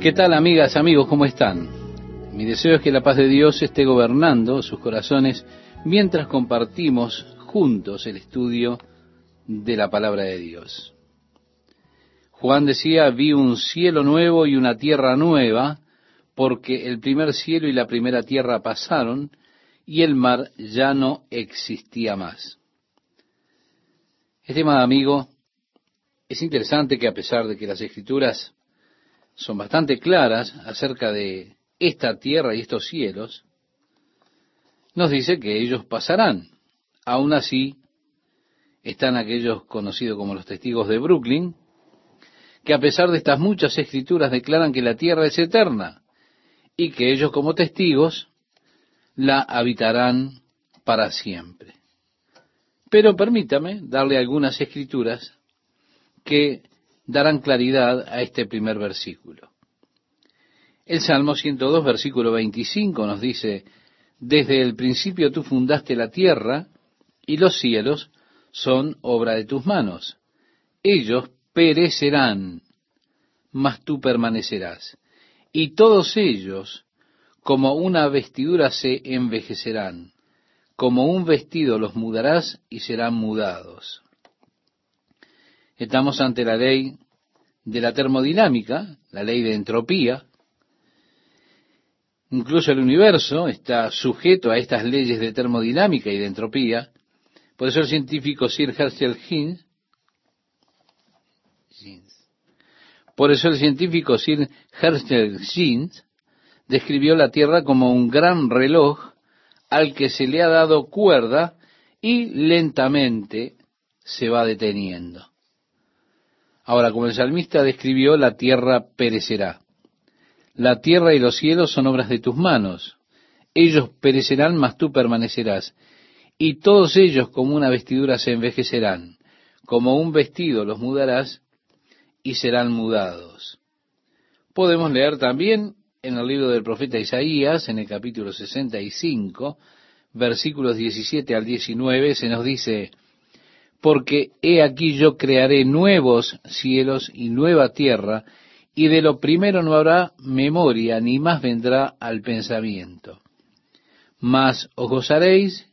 ¿Qué tal amigas, amigos? ¿Cómo están? Mi deseo es que la paz de Dios esté gobernando sus corazones mientras compartimos juntos el estudio de la palabra de Dios. Juan decía, vi un cielo nuevo y una tierra nueva, porque el primer cielo y la primera tierra pasaron y el mar ya no existía más. Estimado amigo, es interesante que a pesar de que las escrituras son bastante claras acerca de esta tierra y estos cielos, nos dice que ellos pasarán. Aún así, están aquellos conocidos como los testigos de Brooklyn, que a pesar de estas muchas escrituras declaran que la tierra es eterna y que ellos como testigos la habitarán para siempre. Pero permítame darle algunas escrituras que darán claridad a este primer versículo. El Salmo 102, versículo 25 nos dice, Desde el principio tú fundaste la tierra y los cielos son obra de tus manos. Ellos perecerán, mas tú permanecerás. Y todos ellos, como una vestidura, se envejecerán. Como un vestido los mudarás y serán mudados. Estamos ante la ley de la termodinámica, la ley de entropía. Incluso el universo está sujeto a estas leyes de termodinámica y de entropía. Por eso el científico Sir Herschel Hinz Por eso el científico Sir Herschel Jeans describió la Tierra como un gran reloj al que se le ha dado cuerda y lentamente se va deteniendo. Ahora, como el salmista describió, la tierra perecerá. La tierra y los cielos son obras de tus manos. Ellos perecerán, mas tú permanecerás. Y todos ellos como una vestidura se envejecerán. Como un vestido los mudarás y serán mudados. Podemos leer también en el libro del profeta Isaías, en el capítulo 65, versículos 17 al 19, se nos dice, porque he aquí yo crearé nuevos cielos y nueva tierra, y de lo primero no habrá memoria, ni más vendrá al pensamiento. Mas os gozaréis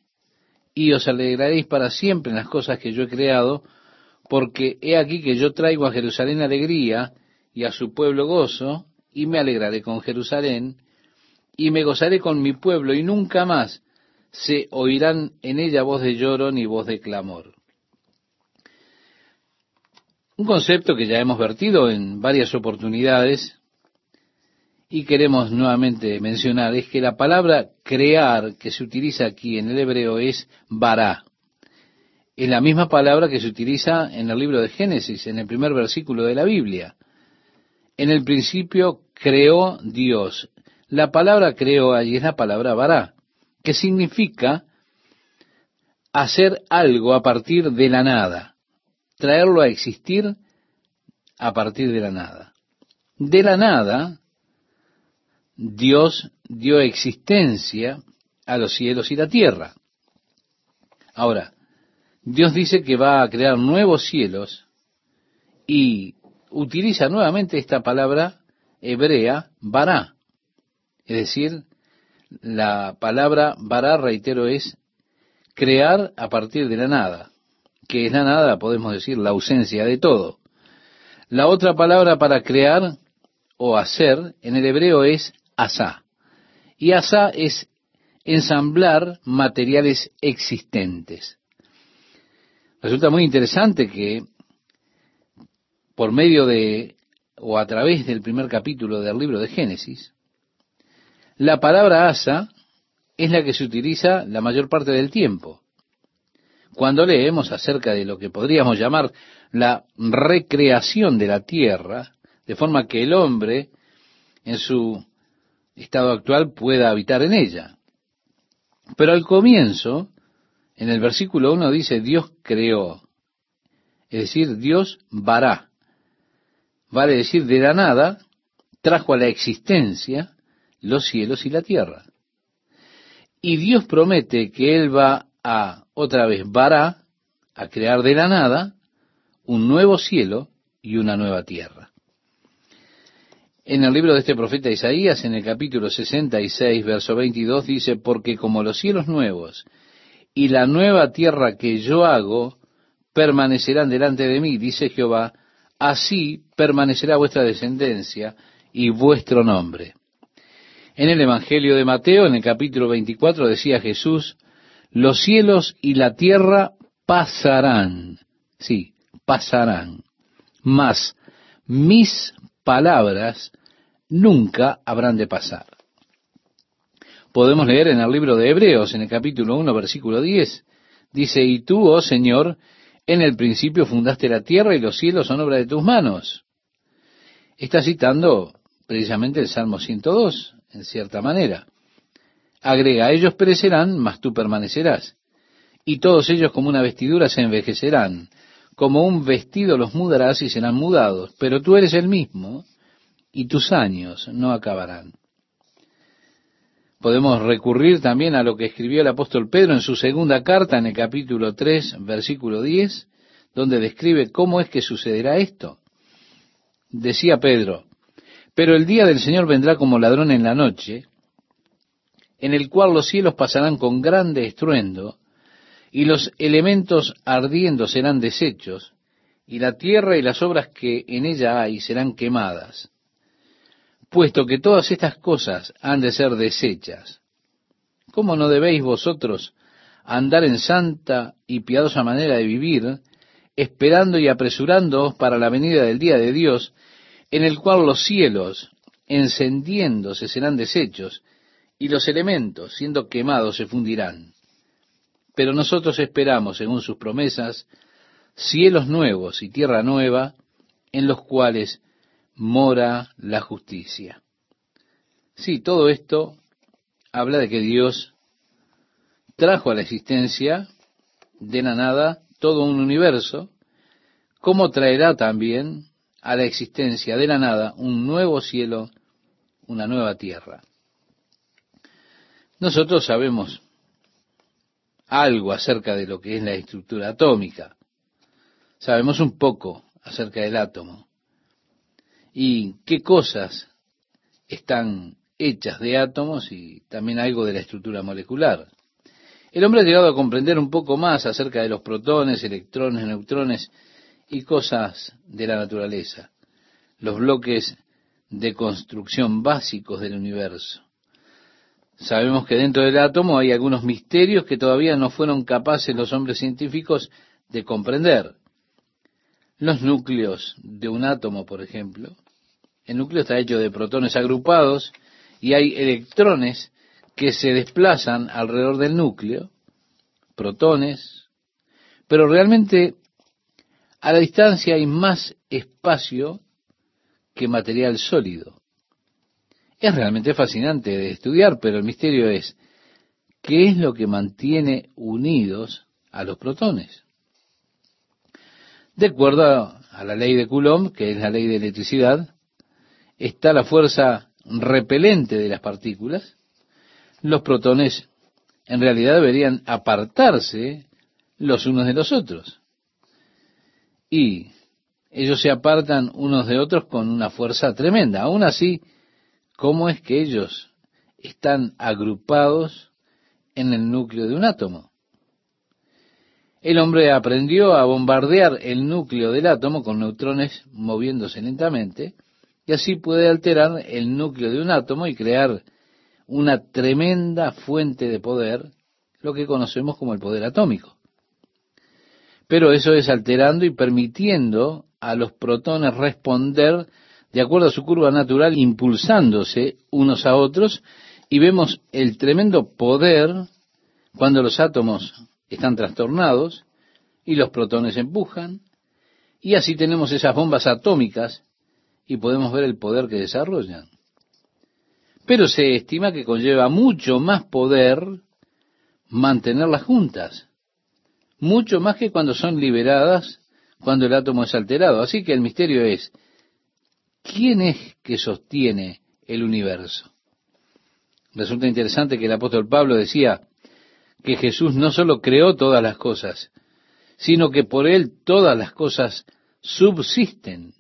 y os alegraréis para siempre en las cosas que yo he creado, porque he aquí que yo traigo a Jerusalén alegría y a su pueblo gozo, y me alegraré con Jerusalén, y me gozaré con mi pueblo, y nunca más se oirán en ella voz de lloro ni voz de clamor. Un concepto que ya hemos vertido en varias oportunidades y queremos nuevamente mencionar es que la palabra crear que se utiliza aquí en el hebreo es bará es la misma palabra que se utiliza en el libro de Génesis, en el primer versículo de la Biblia. En el principio creó Dios. La palabra creó allí es la palabra vará, que significa hacer algo a partir de la nada, traerlo a existir a partir de la nada. De la nada, Dios dio existencia a los cielos y la tierra. Ahora, Dios dice que va a crear nuevos cielos y utiliza nuevamente esta palabra hebrea, bará. Es decir, la palabra bará, reitero, es crear a partir de la nada, que es la nada, podemos decir, la ausencia de todo. La otra palabra para crear o hacer en el hebreo es asá. Y asá es ensamblar materiales existentes. Resulta muy interesante que por medio de o a través del primer capítulo del libro de Génesis, la palabra asa es la que se utiliza la mayor parte del tiempo. Cuando leemos acerca de lo que podríamos llamar la recreación de la tierra, de forma que el hombre en su estado actual pueda habitar en ella. Pero al comienzo, en el versículo 1 dice, Dios creó. Es decir, Dios vará. Vale decir, de la nada, trajo a la existencia los cielos y la tierra. Y Dios promete que Él va a, otra vez, vará, a crear de la nada un nuevo cielo y una nueva tierra. En el libro de este profeta Isaías, en el capítulo 66, verso 22, dice, porque como los cielos nuevos y la nueva tierra que yo hago permanecerán delante de mí, dice Jehová, así permanecerá vuestra descendencia y vuestro nombre. En el Evangelio de Mateo, en el capítulo 24, decía Jesús, los cielos y la tierra pasarán, sí, pasarán, mas mis palabras nunca habrán de pasar. Podemos leer en el libro de Hebreos, en el capítulo 1, versículo 10, dice, y tú, oh Señor, en el principio fundaste la tierra y los cielos son obra de tus manos. Está citando precisamente el Salmo 102, en cierta manera. Agrega, ellos perecerán, mas tú permanecerás. Y todos ellos como una vestidura se envejecerán, como un vestido los mudarás y serán mudados, pero tú eres el mismo, y tus años no acabarán. Podemos recurrir también a lo que escribió el apóstol Pedro en su segunda carta, en el capítulo 3, versículo 10, donde describe cómo es que sucederá esto. Decía Pedro, pero el día del Señor vendrá como ladrón en la noche, en el cual los cielos pasarán con grande estruendo, y los elementos ardiendo serán deshechos, y la tierra y las obras que en ella hay serán quemadas puesto que todas estas cosas han de ser desechas. ¿Cómo no debéis vosotros andar en santa y piadosa manera de vivir, esperando y apresurándoos para la venida del día de Dios, en el cual los cielos, encendiéndose, serán deshechos, y los elementos, siendo quemados, se fundirán? Pero nosotros esperamos, según sus promesas, cielos nuevos y tierra nueva, en los cuales mora la justicia. Sí, todo esto habla de que Dios trajo a la existencia de la nada todo un universo, como traerá también a la existencia de la nada un nuevo cielo, una nueva tierra. Nosotros sabemos algo acerca de lo que es la estructura atómica. Sabemos un poco acerca del átomo y qué cosas están hechas de átomos y también algo de la estructura molecular. El hombre ha llegado a comprender un poco más acerca de los protones, electrones, neutrones y cosas de la naturaleza, los bloques de construcción básicos del universo. Sabemos que dentro del átomo hay algunos misterios que todavía no fueron capaces los hombres científicos de comprender. Los núcleos de un átomo, por ejemplo, el núcleo está hecho de protones agrupados y hay electrones que se desplazan alrededor del núcleo, protones, pero realmente a la distancia hay más espacio que material sólido. Es realmente fascinante de estudiar, pero el misterio es, ¿qué es lo que mantiene unidos a los protones? De acuerdo a la ley de Coulomb, que es la ley de electricidad, está la fuerza repelente de las partículas, los protones en realidad deberían apartarse los unos de los otros. Y ellos se apartan unos de otros con una fuerza tremenda. Aún así, ¿cómo es que ellos están agrupados en el núcleo de un átomo? El hombre aprendió a bombardear el núcleo del átomo con neutrones moviéndose lentamente, y así puede alterar el núcleo de un átomo y crear una tremenda fuente de poder, lo que conocemos como el poder atómico. Pero eso es alterando y permitiendo a los protones responder de acuerdo a su curva natural, impulsándose unos a otros, y vemos el tremendo poder cuando los átomos están trastornados y los protones empujan, y así tenemos esas bombas atómicas y podemos ver el poder que desarrollan. Pero se estima que conlleva mucho más poder mantenerlas juntas, mucho más que cuando son liberadas cuando el átomo es alterado. Así que el misterio es, ¿quién es que sostiene el universo? Resulta interesante que el apóstol Pablo decía que Jesús no solo creó todas las cosas, sino que por él todas las cosas subsisten.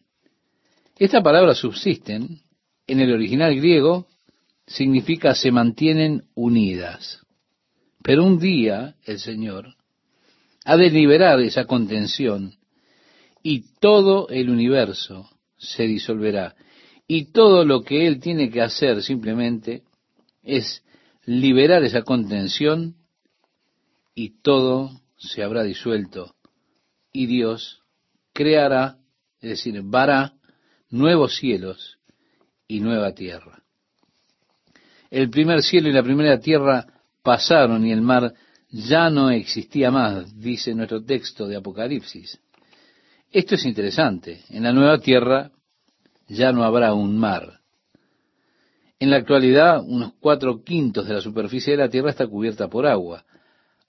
Esta palabra subsisten en el original griego significa se mantienen unidas. Pero un día el Señor ha de liberar esa contención y todo el universo se disolverá. Y todo lo que Él tiene que hacer simplemente es liberar esa contención y todo se habrá disuelto y Dios creará, es decir, vará nuevos cielos y nueva tierra. El primer cielo y la primera tierra pasaron y el mar ya no existía más, dice nuestro texto de Apocalipsis. Esto es interesante. En la nueva tierra ya no habrá un mar. En la actualidad, unos cuatro quintos de la superficie de la tierra está cubierta por agua.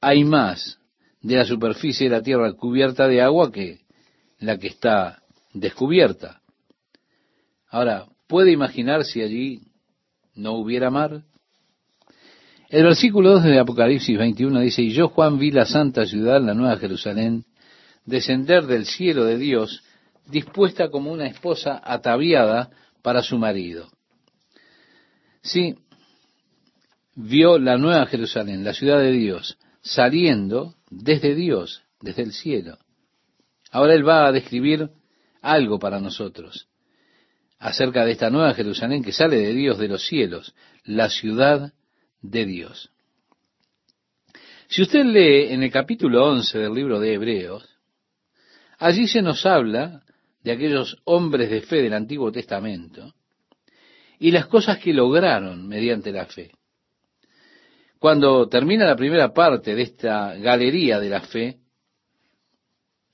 Hay más de la superficie de la tierra cubierta de agua que la que está descubierta. Ahora, ¿puede imaginar si allí no hubiera mar? El versículo 2 de Apocalipsis 21 dice, y yo Juan vi la santa ciudad, la nueva Jerusalén, descender del cielo de Dios, dispuesta como una esposa ataviada para su marido. Sí, vio la nueva Jerusalén, la ciudad de Dios, saliendo desde Dios, desde el cielo. Ahora Él va a describir algo para nosotros acerca de esta nueva Jerusalén que sale de Dios de los cielos, la ciudad de Dios. Si usted lee en el capítulo 11 del libro de Hebreos, allí se nos habla de aquellos hombres de fe del Antiguo Testamento y las cosas que lograron mediante la fe. Cuando termina la primera parte de esta galería de la fe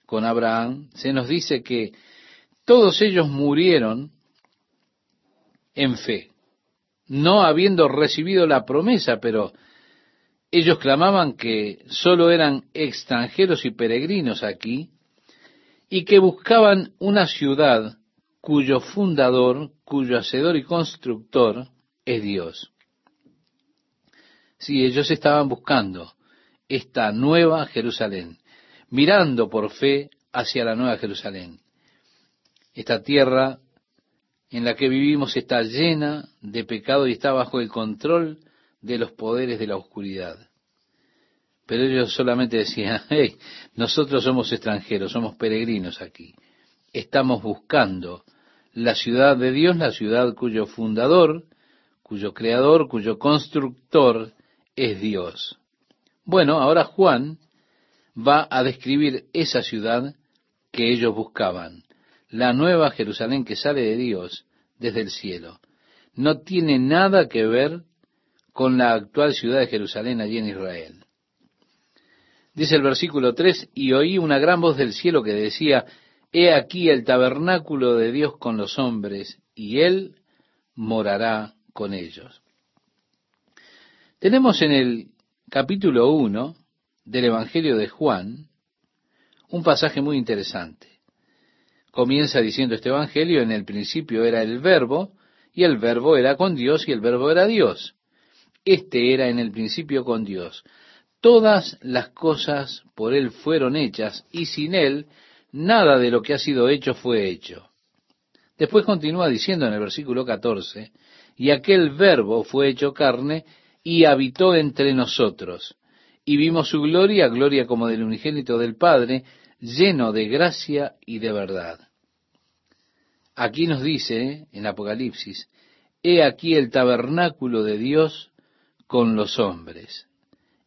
con Abraham, se nos dice que todos ellos murieron en fe, no habiendo recibido la promesa, pero ellos clamaban que sólo eran extranjeros y peregrinos aquí y que buscaban una ciudad cuyo fundador, cuyo hacedor y constructor es Dios. Sí, ellos estaban buscando esta nueva Jerusalén, mirando por fe hacia la nueva Jerusalén. Esta tierra en la que vivimos está llena de pecado y está bajo el control de los poderes de la oscuridad. Pero ellos solamente decían, hey, nosotros somos extranjeros, somos peregrinos aquí. Estamos buscando la ciudad de Dios, la ciudad cuyo fundador, cuyo creador, cuyo constructor es Dios. Bueno, ahora Juan va a describir esa ciudad que ellos buscaban, la nueva Jerusalén que sale de Dios desde el cielo. No tiene nada que ver con la actual ciudad de Jerusalén allí en Israel. Dice el versículo 3, y oí una gran voz del cielo que decía, He aquí el tabernáculo de Dios con los hombres, y Él morará con ellos. Tenemos en el capítulo 1 del Evangelio de Juan un pasaje muy interesante. Comienza diciendo este Evangelio, en el principio era el verbo, y el verbo era con Dios, y el verbo era Dios. Este era en el principio con Dios. Todas las cosas por Él fueron hechas, y sin Él nada de lo que ha sido hecho fue hecho. Después continúa diciendo en el versículo 14, y aquel verbo fue hecho carne y habitó entre nosotros, y vimos su gloria, gloria como del unigénito del Padre, lleno de gracia y de verdad. Aquí nos dice en Apocalipsis, he aquí el tabernáculo de Dios con los hombres,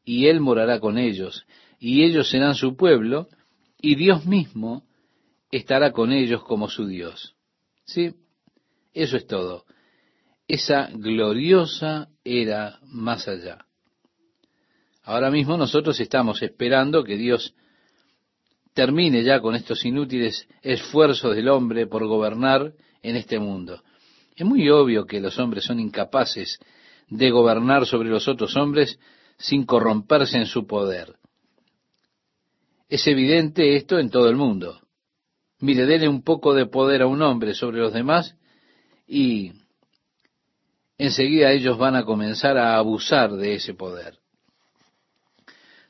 y Él morará con ellos, y ellos serán su pueblo, y Dios mismo estará con ellos como su Dios. ¿Sí? Eso es todo. Esa gloriosa era más allá. Ahora mismo nosotros estamos esperando que Dios termine ya con estos inútiles esfuerzos del hombre por gobernar en este mundo. Es muy obvio que los hombres son incapaces de gobernar sobre los otros hombres sin corromperse en su poder. Es evidente esto en todo el mundo. Mire, dele un poco de poder a un hombre sobre los demás y enseguida ellos van a comenzar a abusar de ese poder.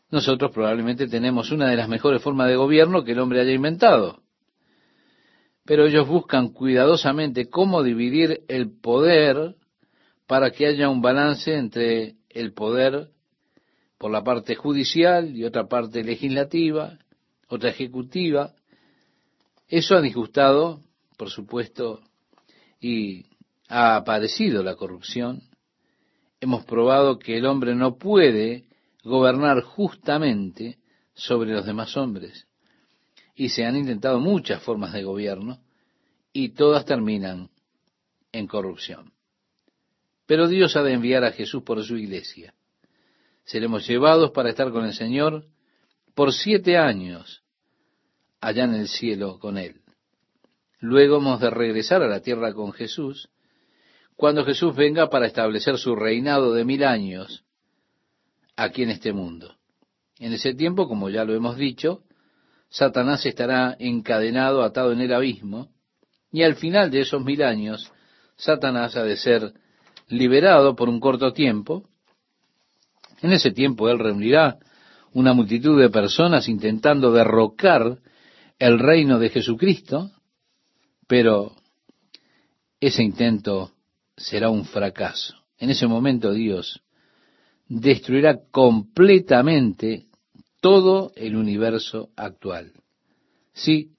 Nosotros probablemente tenemos una de las mejores formas de gobierno que el hombre haya inventado. pero ellos buscan cuidadosamente cómo dividir el poder para que haya un balance entre el poder por la parte judicial y otra parte legislativa, otra ejecutiva. Eso ha disgustado, por supuesto, y ha aparecido la corrupción. Hemos probado que el hombre no puede gobernar justamente sobre los demás hombres. Y se han intentado muchas formas de gobierno y todas terminan en corrupción. Pero Dios ha de enviar a Jesús por su iglesia. Seremos llevados para estar con el Señor por siete años allá en el cielo con Él. Luego hemos de regresar a la tierra con Jesús, cuando Jesús venga para establecer su reinado de mil años aquí en este mundo. En ese tiempo, como ya lo hemos dicho, Satanás estará encadenado, atado en el abismo, y al final de esos mil años, Satanás ha de ser liberado por un corto tiempo. En ese tiempo él reunirá una multitud de personas intentando derrocar el reino de Jesucristo, pero ese intento será un fracaso. En ese momento Dios destruirá completamente todo el universo actual. Sí,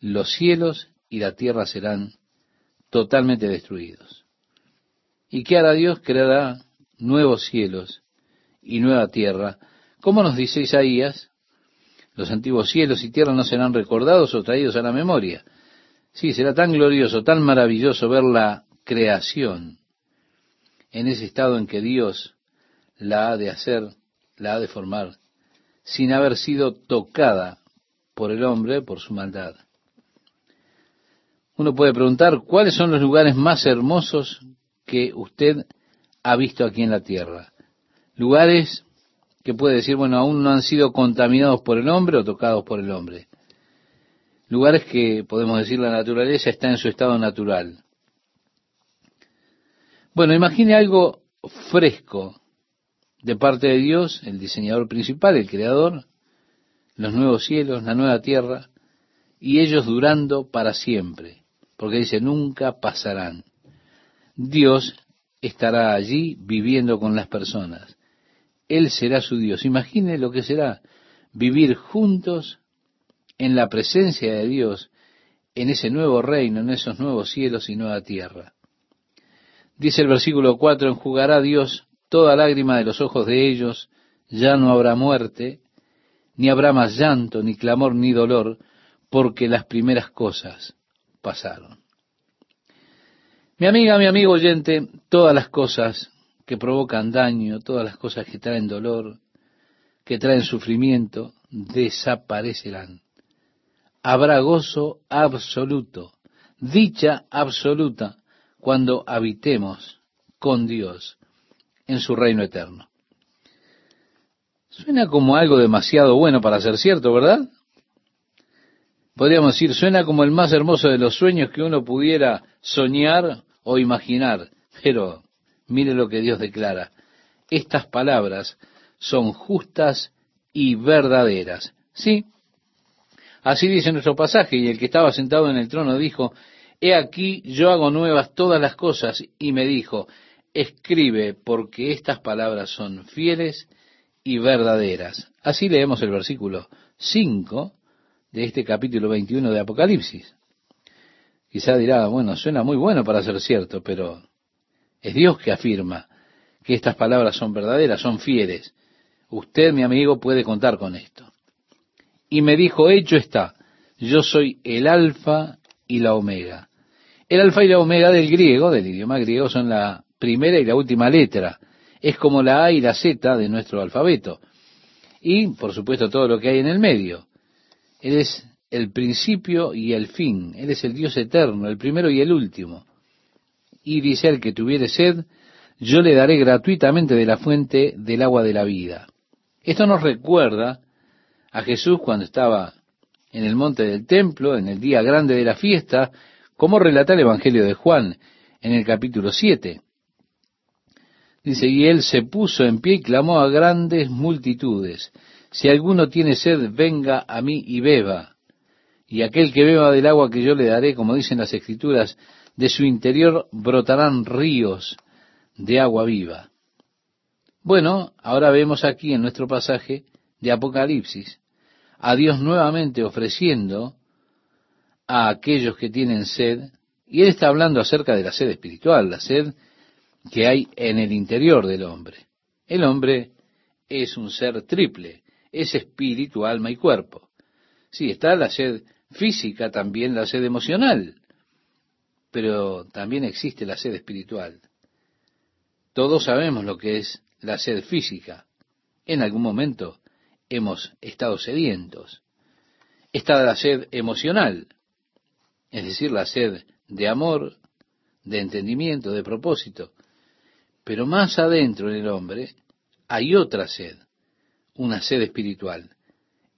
los cielos y la tierra serán totalmente destruidos. ¿Y qué hará Dios? Creará nuevos cielos y nueva tierra. Como nos dice Isaías, los antiguos cielos y tierra no serán recordados o traídos a la memoria. Sí, será tan glorioso, tan maravilloso ver la creación en ese estado en que Dios la ha de hacer, la ha de formar, sin haber sido tocada por el hombre, por su maldad. Uno puede preguntar, ¿cuáles son los lugares más hermosos que usted ha visto aquí en la tierra? Lugares que puede decir, bueno, aún no han sido contaminados por el hombre o tocados por el hombre. Lugares que, podemos decir, la naturaleza está en su estado natural. Bueno, imagine algo fresco, de parte de Dios, el diseñador principal, el creador, los nuevos cielos, la nueva tierra, y ellos durando para siempre, porque dice, nunca pasarán. Dios estará allí viviendo con las personas. Él será su Dios. Imagine lo que será vivir juntos en la presencia de Dios, en ese nuevo reino, en esos nuevos cielos y nueva tierra. Dice el versículo 4, enjugará Dios toda lágrima de los ojos de ellos, ya no habrá muerte, ni habrá más llanto, ni clamor, ni dolor, porque las primeras cosas pasaron. Mi amiga, mi amigo oyente, todas las cosas que provocan daño, todas las cosas que traen dolor, que traen sufrimiento, desaparecerán. Habrá gozo absoluto, dicha absoluta, cuando habitemos con Dios en su reino eterno. Suena como algo demasiado bueno para ser cierto, ¿verdad? Podríamos decir, suena como el más hermoso de los sueños que uno pudiera soñar o imaginar. Pero mire lo que Dios declara. Estas palabras son justas y verdaderas. Sí, así dice nuestro pasaje, y el que estaba sentado en el trono dijo, He aquí yo hago nuevas todas las cosas, y me dijo, escribe porque estas palabras son fieles y verdaderas. Así leemos el versículo 5 de este capítulo 21 de Apocalipsis. Quizá dirá, bueno, suena muy bueno para ser cierto, pero es Dios que afirma que estas palabras son verdaderas, son fieles. Usted, mi amigo, puede contar con esto. Y me dijo, hecho está, yo soy el alfa y la omega. El alfa y la omega del griego, del idioma griego, son la primera y la última letra. Es como la A y la Z de nuestro alfabeto. Y, por supuesto, todo lo que hay en el medio. Él es el principio y el fin. Él es el Dios eterno, el primero y el último. Y dice el que tuviere sed, yo le daré gratuitamente de la fuente del agua de la vida. Esto nos recuerda a Jesús cuando estaba en el monte del templo, en el día grande de la fiesta, como relata el Evangelio de Juan en el capítulo 7. Dice, y él se puso en pie y clamó a grandes multitudes, si alguno tiene sed, venga a mí y beba. Y aquel que beba del agua que yo le daré, como dicen las escrituras, de su interior brotarán ríos de agua viva. Bueno, ahora vemos aquí en nuestro pasaje de Apocalipsis a Dios nuevamente ofreciendo a aquellos que tienen sed, y Él está hablando acerca de la sed espiritual, la sed que hay en el interior del hombre. El hombre es un ser triple, es espíritu, alma y cuerpo. Sí, está la sed física, también la sed emocional, pero también existe la sed espiritual. Todos sabemos lo que es la sed física. En algún momento hemos estado sedientos. Está la sed emocional, es decir, la sed de amor, de entendimiento, de propósito. Pero más adentro en el hombre hay otra sed, una sed espiritual.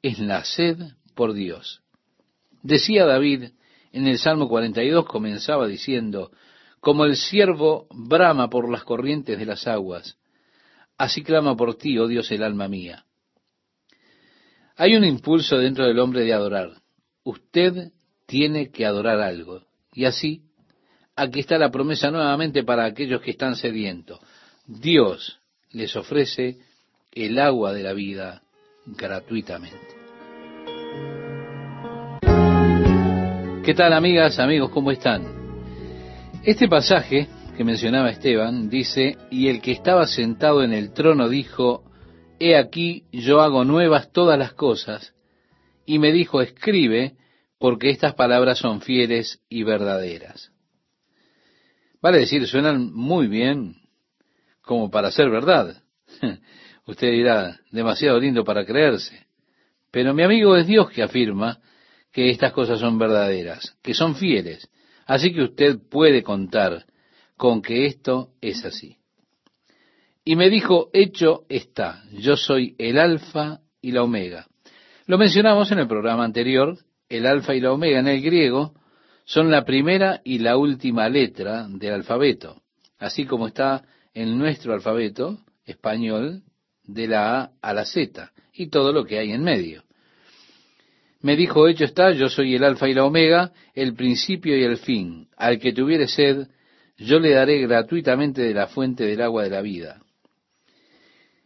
Es la sed por Dios. Decía David en el Salmo 42, comenzaba diciendo, como el siervo brama por las corrientes de las aguas, así clama por ti, oh Dios, el alma mía. Hay un impulso dentro del hombre de adorar. Usted tiene que adorar algo. Y así, aquí está la promesa nuevamente para aquellos que están sedientos. Dios les ofrece el agua de la vida gratuitamente. ¿Qué tal amigas, amigos? ¿Cómo están? Este pasaje que mencionaba Esteban dice, y el que estaba sentado en el trono dijo, He aquí yo hago nuevas todas las cosas, y me dijo, escribe, porque estas palabras son fieles y verdaderas. Vale decir, suenan muy bien como para ser verdad. Usted dirá, demasiado lindo para creerse. Pero mi amigo es Dios que afirma que estas cosas son verdaderas, que son fieles. Así que usted puede contar con que esto es así. Y me dijo, hecho está, yo soy el alfa y la omega. Lo mencionamos en el programa anterior, el alfa y la omega en el griego son la primera y la última letra del alfabeto, así como está en nuestro alfabeto español de la A a la Z y todo lo que hay en medio. Me dijo, hecho está, yo soy el alfa y la omega, el principio y el fin. Al que tuviere sed, yo le daré gratuitamente de la fuente del agua de la vida.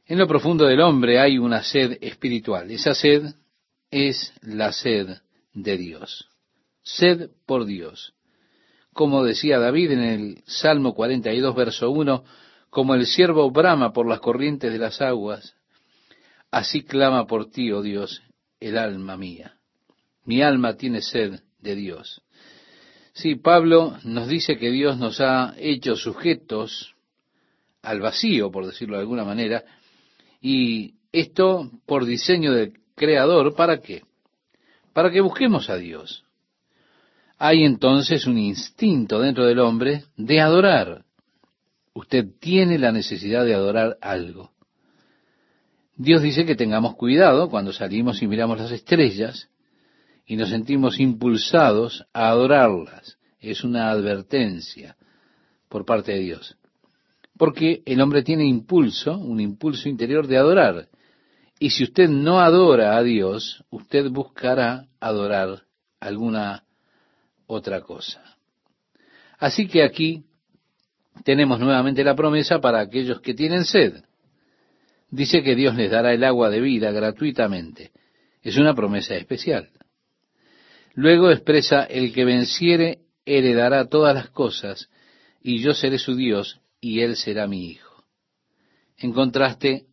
En lo profundo del hombre hay una sed espiritual. Esa sed es la sed de Dios. Sed por Dios. Como decía David en el Salmo 42, verso 1, como el siervo brama por las corrientes de las aguas, así clama por ti, oh Dios, el alma mía. Mi alma tiene sed de Dios. Sí, Pablo nos dice que Dios nos ha hecho sujetos al vacío, por decirlo de alguna manera, y esto por diseño del Creador, ¿para qué? para que busquemos a Dios. Hay entonces un instinto dentro del hombre de adorar. Usted tiene la necesidad de adorar algo. Dios dice que tengamos cuidado cuando salimos y miramos las estrellas y nos sentimos impulsados a adorarlas. Es una advertencia por parte de Dios. Porque el hombre tiene impulso, un impulso interior de adorar. Y si usted no adora a Dios, usted buscará adorar alguna otra cosa. Así que aquí tenemos nuevamente la promesa para aquellos que tienen sed. Dice que Dios les dará el agua de vida gratuitamente. Es una promesa especial. Luego expresa, el que venciere heredará todas las cosas, y yo seré su Dios, y él será mi hijo. En contraste,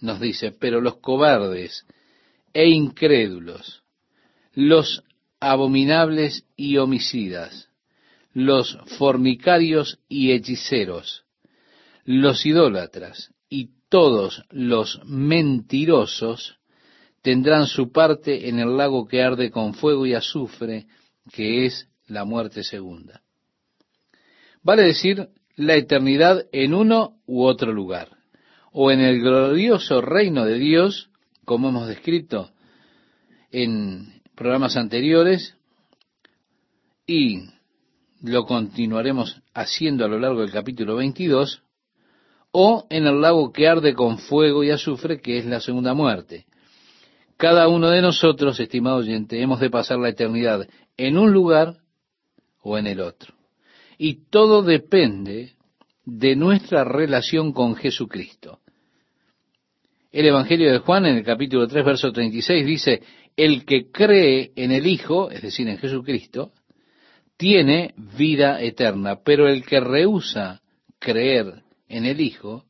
nos dice, pero los cobardes e incrédulos, los abominables y homicidas, los fornicarios y hechiceros, los idólatras y todos los mentirosos tendrán su parte en el lago que arde con fuego y azufre, que es la muerte segunda. Vale decir la eternidad en uno u otro lugar o en el glorioso reino de Dios, como hemos descrito en programas anteriores, y lo continuaremos haciendo a lo largo del capítulo 22, o en el lago que arde con fuego y azufre, que es la segunda muerte. Cada uno de nosotros, estimado oyente, hemos de pasar la eternidad en un lugar o en el otro. Y todo depende de nuestra relación con Jesucristo. El Evangelio de Juan en el capítulo 3, verso 36 dice, el que cree en el Hijo, es decir, en Jesucristo, tiene vida eterna, pero el que rehúsa creer en el Hijo,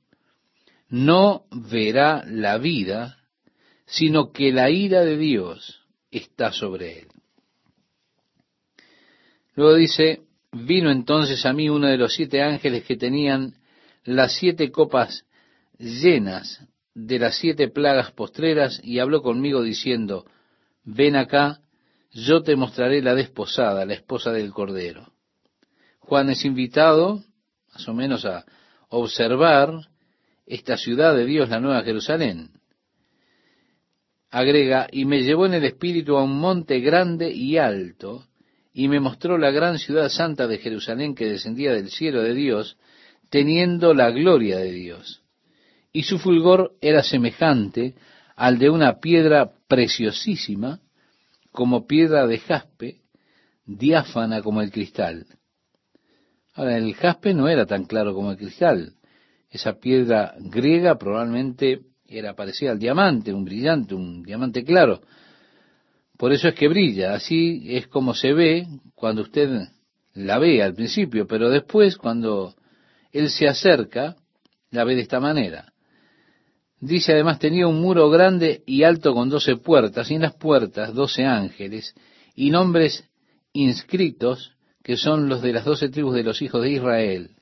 no verá la vida, sino que la ira de Dios está sobre él. Luego dice, vino entonces a mí uno de los siete ángeles que tenían las siete copas llenas de las siete plagas postreras y habló conmigo diciendo, ven acá, yo te mostraré la desposada, la esposa del Cordero. Juan es invitado, más o menos, a observar esta ciudad de Dios, la Nueva Jerusalén. Agrega, y me llevó en el espíritu a un monte grande y alto, y me mostró la gran ciudad santa de Jerusalén que descendía del cielo de Dios, teniendo la gloria de Dios. Y su fulgor era semejante al de una piedra preciosísima, como piedra de jaspe, diáfana como el cristal. Ahora, el jaspe no era tan claro como el cristal. Esa piedra griega probablemente era parecida al diamante, un brillante, un diamante claro. Por eso es que brilla. Así es como se ve cuando usted la ve al principio, pero después cuando él se acerca, la ve de esta manera. Dice además tenía un muro grande y alto con doce puertas, y en las puertas doce ángeles, y nombres inscritos que son los de las doce tribus de los hijos de Israel.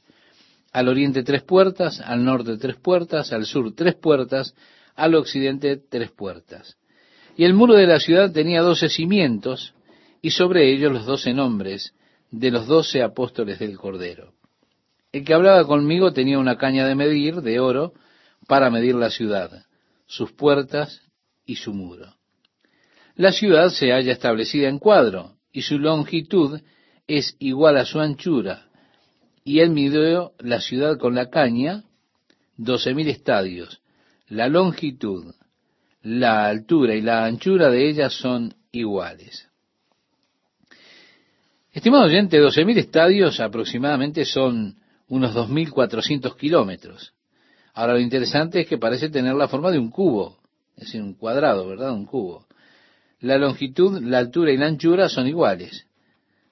Al oriente tres puertas, al norte tres puertas, al sur tres puertas, al occidente tres puertas. Y el muro de la ciudad tenía doce cimientos, y sobre ellos los doce nombres de los doce apóstoles del Cordero. El que hablaba conmigo tenía una caña de medir de oro, para medir la ciudad, sus puertas y su muro. La ciudad se halla establecida en cuadro y su longitud es igual a su anchura. Y él midió la ciudad con la caña, doce mil estadios. La longitud, la altura y la anchura de ella son iguales. Estimado oyente, doce mil estadios aproximadamente son unos dos mil cuatrocientos kilómetros. Ahora lo interesante es que parece tener la forma de un cubo, es decir, un cuadrado, ¿verdad? Un cubo. La longitud, la altura y la anchura son iguales.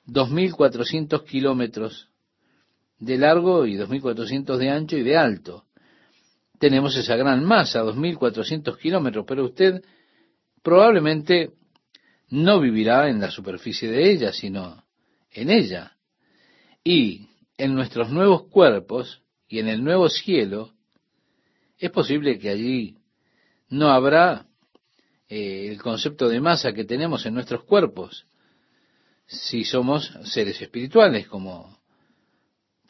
2.400 kilómetros de largo y 2.400 de ancho y de alto. Tenemos esa gran masa, 2.400 kilómetros, pero usted probablemente no vivirá en la superficie de ella, sino en ella. Y en nuestros nuevos cuerpos y en el nuevo cielo, es posible que allí no habrá eh, el concepto de masa que tenemos en nuestros cuerpos, si somos seres espirituales, como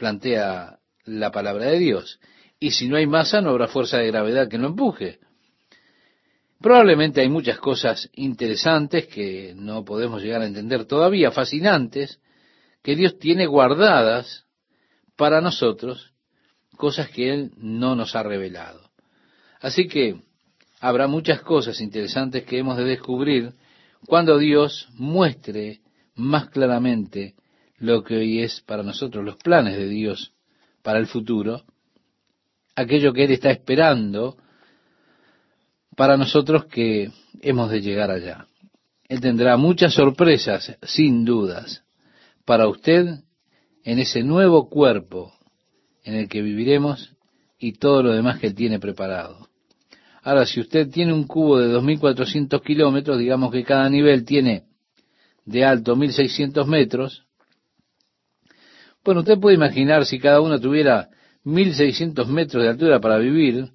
plantea la palabra de Dios. Y si no hay masa, no habrá fuerza de gravedad que lo empuje. Probablemente hay muchas cosas interesantes que no podemos llegar a entender todavía, fascinantes, que Dios tiene guardadas para nosotros cosas que Él no nos ha revelado. Así que habrá muchas cosas interesantes que hemos de descubrir cuando Dios muestre más claramente lo que hoy es para nosotros los planes de Dios para el futuro, aquello que Él está esperando para nosotros que hemos de llegar allá. Él tendrá muchas sorpresas, sin dudas, para usted en ese nuevo cuerpo en el que viviremos y todo lo demás que Él tiene preparado. Ahora, si usted tiene un cubo de 2.400 kilómetros, digamos que cada nivel tiene de alto 1.600 metros, bueno, usted puede imaginar si cada uno tuviera 1.600 metros de altura para vivir,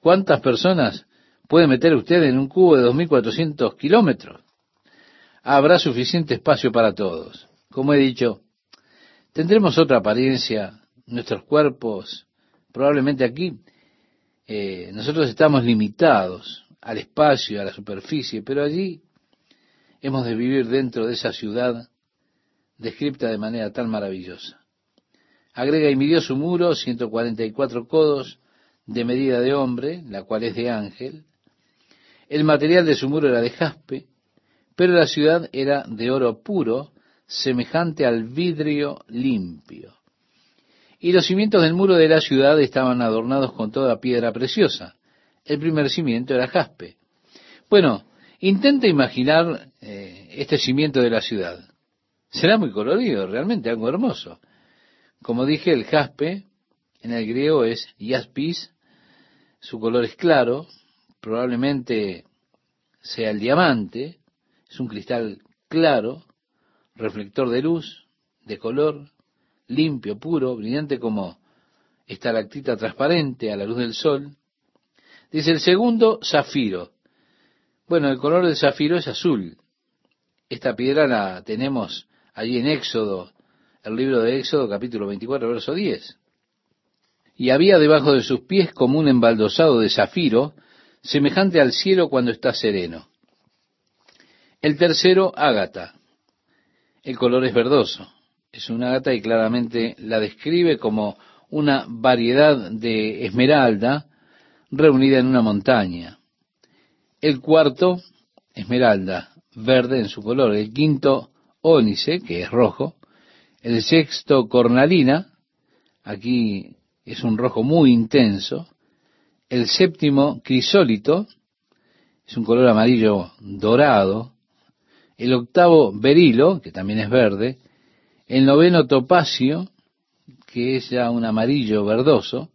¿cuántas personas puede meter usted en un cubo de 2.400 kilómetros? Habrá suficiente espacio para todos. Como he dicho, tendremos otra apariencia nuestros cuerpos, probablemente aquí, eh, nosotros estamos limitados al espacio, a la superficie, pero allí hemos de vivir dentro de esa ciudad descripta de manera tan maravillosa. Agrega y midió su muro 144 codos de medida de hombre, la cual es de ángel. El material de su muro era de jaspe, pero la ciudad era de oro puro, semejante al vidrio limpio. Y los cimientos del muro de la ciudad estaban adornados con toda piedra preciosa. El primer cimiento era jaspe. Bueno, intenta imaginar eh, este cimiento de la ciudad. Será muy colorido, realmente algo hermoso. Como dije, el jaspe en el griego es yaspis, su color es claro, probablemente sea el diamante, es un cristal claro, reflector de luz, de color, limpio, puro, brillante como estalactita transparente a la luz del sol. Dice el segundo, zafiro. Bueno, el color del zafiro es azul. Esta piedra la tenemos allí en Éxodo, el libro de Éxodo capítulo 24, verso 10. Y había debajo de sus pies como un embaldosado de zafiro, semejante al cielo cuando está sereno. El tercero, ágata. El color es verdoso. Es un ágata y claramente la describe como una variedad de esmeralda reunida en una montaña. El cuarto, esmeralda, verde en su color. El quinto, ónice, que es rojo. El sexto, cornalina. Aquí es un rojo muy intenso. El séptimo, crisólito. Es un color amarillo dorado el octavo berilo, que también es verde, el noveno topacio, que es ya un amarillo verdoso,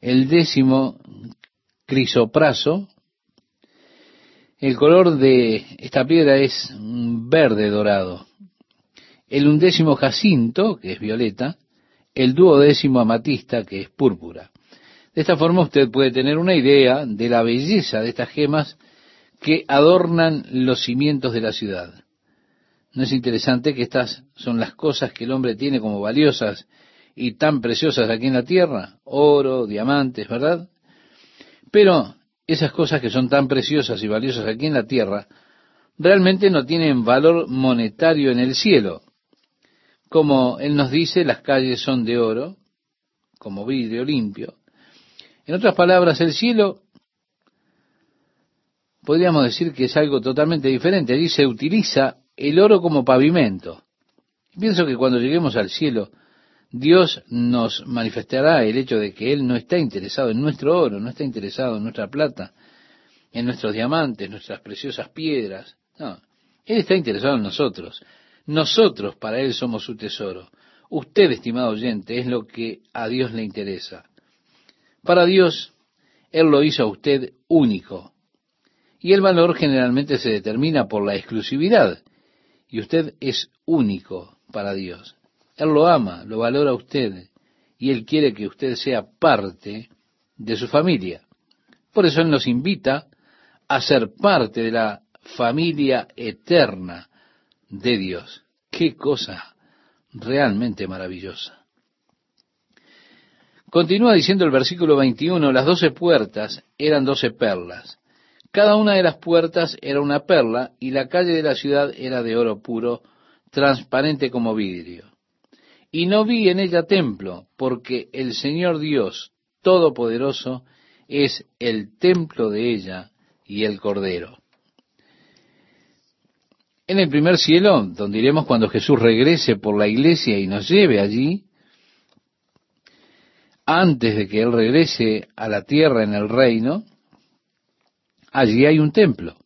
el décimo crisopraso, el color de esta piedra es verde dorado, el undécimo jacinto, que es violeta, el duodécimo amatista, que es púrpura. De esta forma usted puede tener una idea de la belleza de estas gemas que adornan los cimientos de la ciudad. ¿No es interesante que estas son las cosas que el hombre tiene como valiosas y tan preciosas aquí en la tierra? Oro, diamantes, ¿verdad? Pero esas cosas que son tan preciosas y valiosas aquí en la tierra realmente no tienen valor monetario en el cielo. Como él nos dice, las calles son de oro, como vidrio limpio. En otras palabras, el cielo podríamos decir que es algo totalmente diferente. Allí se utiliza el oro como pavimento. Pienso que cuando lleguemos al cielo, Dios nos manifestará el hecho de que Él no está interesado en nuestro oro, no está interesado en nuestra plata, en nuestros diamantes, nuestras preciosas piedras. No, Él está interesado en nosotros. Nosotros para Él somos su tesoro. Usted, estimado oyente, es lo que a Dios le interesa. Para Dios, Él lo hizo a usted único. Y el valor generalmente se determina por la exclusividad. Y usted es único para Dios. Él lo ama, lo valora a usted. Y Él quiere que usted sea parte de su familia. Por eso Él nos invita a ser parte de la familia eterna de Dios. Qué cosa realmente maravillosa. Continúa diciendo el versículo 21, las doce puertas eran doce perlas cada una de las puertas era una perla y la calle de la ciudad era de oro puro, transparente como vidrio. Y no vi en ella templo, porque el Señor Dios Todopoderoso es el templo de ella y el Cordero. En el primer cielo, donde iremos cuando Jesús regrese por la iglesia y nos lleve allí, antes de que Él regrese a la tierra en el reino, allí hay un templo.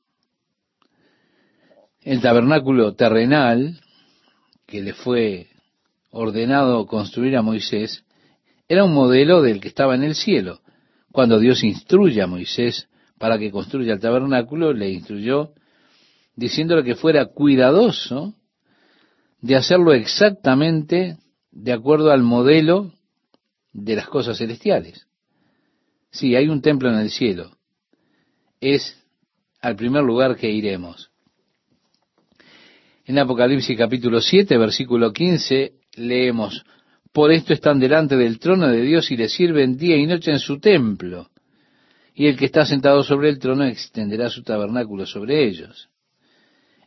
El tabernáculo terrenal que le fue ordenado construir a Moisés era un modelo del que estaba en el cielo. Cuando Dios instruye a Moisés para que construya el tabernáculo, le instruyó diciéndole que fuera cuidadoso de hacerlo exactamente de acuerdo al modelo de las cosas celestiales. Sí, hay un templo en el cielo, es al primer lugar que iremos. En Apocalipsis capítulo 7, versículo 15, leemos, Por esto están delante del trono de Dios y le sirven día y noche en su templo, y el que está sentado sobre el trono extenderá su tabernáculo sobre ellos.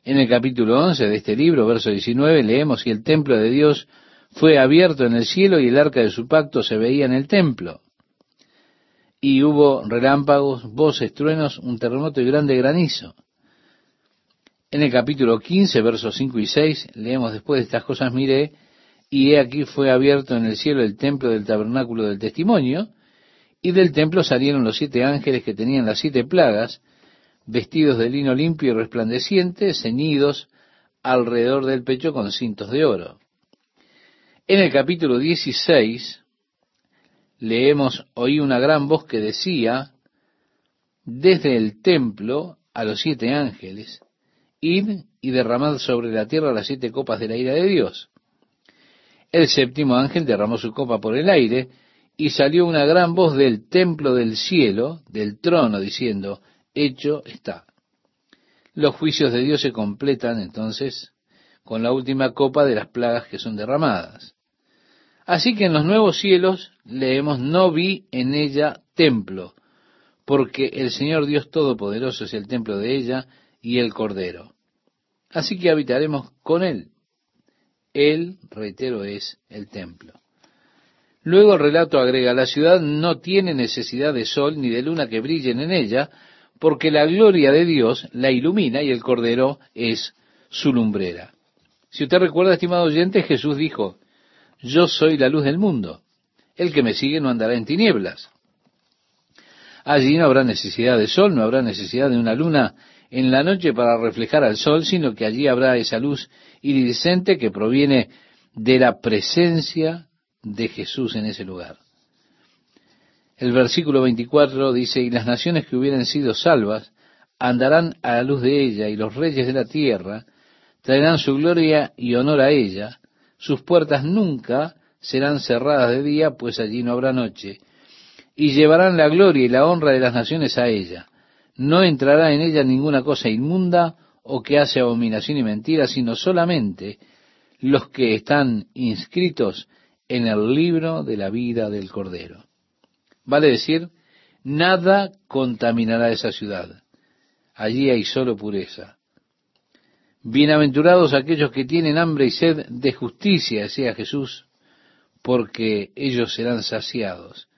En el capítulo 11 de este libro, verso 19, leemos, y el templo de Dios fue abierto en el cielo y el arca de su pacto se veía en el templo y hubo relámpagos, voces, truenos, un terremoto y grande granizo. En el capítulo 15, versos 5 y 6, leemos después de estas cosas, miré, y he aquí fue abierto en el cielo el templo del tabernáculo del testimonio, y del templo salieron los siete ángeles que tenían las siete plagas, vestidos de lino limpio y resplandeciente, ceñidos alrededor del pecho con cintos de oro. En el capítulo 16 leemos, oí una gran voz que decía, desde el templo a los siete ángeles, id y derramad sobre la tierra las siete copas de la ira de Dios. El séptimo ángel derramó su copa por el aire, y salió una gran voz del templo del cielo, del trono, diciendo, hecho está. Los juicios de Dios se completan entonces con la última copa de las plagas que son derramadas. Así que en los nuevos cielos leemos, no vi en ella templo, porque el Señor Dios Todopoderoso es el templo de ella y el Cordero. Así que habitaremos con Él. Él, reitero, es el templo. Luego el relato agrega, la ciudad no tiene necesidad de sol ni de luna que brillen en ella, porque la gloria de Dios la ilumina y el Cordero es su lumbrera. Si usted recuerda, estimado oyente, Jesús dijo, yo soy la luz del mundo. El que me sigue no andará en tinieblas. Allí no habrá necesidad de sol, no habrá necesidad de una luna en la noche para reflejar al sol, sino que allí habrá esa luz iridiscente que proviene de la presencia de Jesús en ese lugar. El versículo 24 dice, y las naciones que hubieran sido salvas andarán a la luz de ella, y los reyes de la tierra traerán su gloria y honor a ella, sus puertas nunca serán cerradas de día, pues allí no habrá noche, y llevarán la gloria y la honra de las naciones a ella. No entrará en ella ninguna cosa inmunda o que hace abominación y mentira, sino solamente los que están inscritos en el libro de la vida del Cordero. Vale decir, nada contaminará esa ciudad. Allí hay solo pureza. Bienaventurados aquellos que tienen hambre y sed de justicia, decía Jesús, porque ellos serán saciados.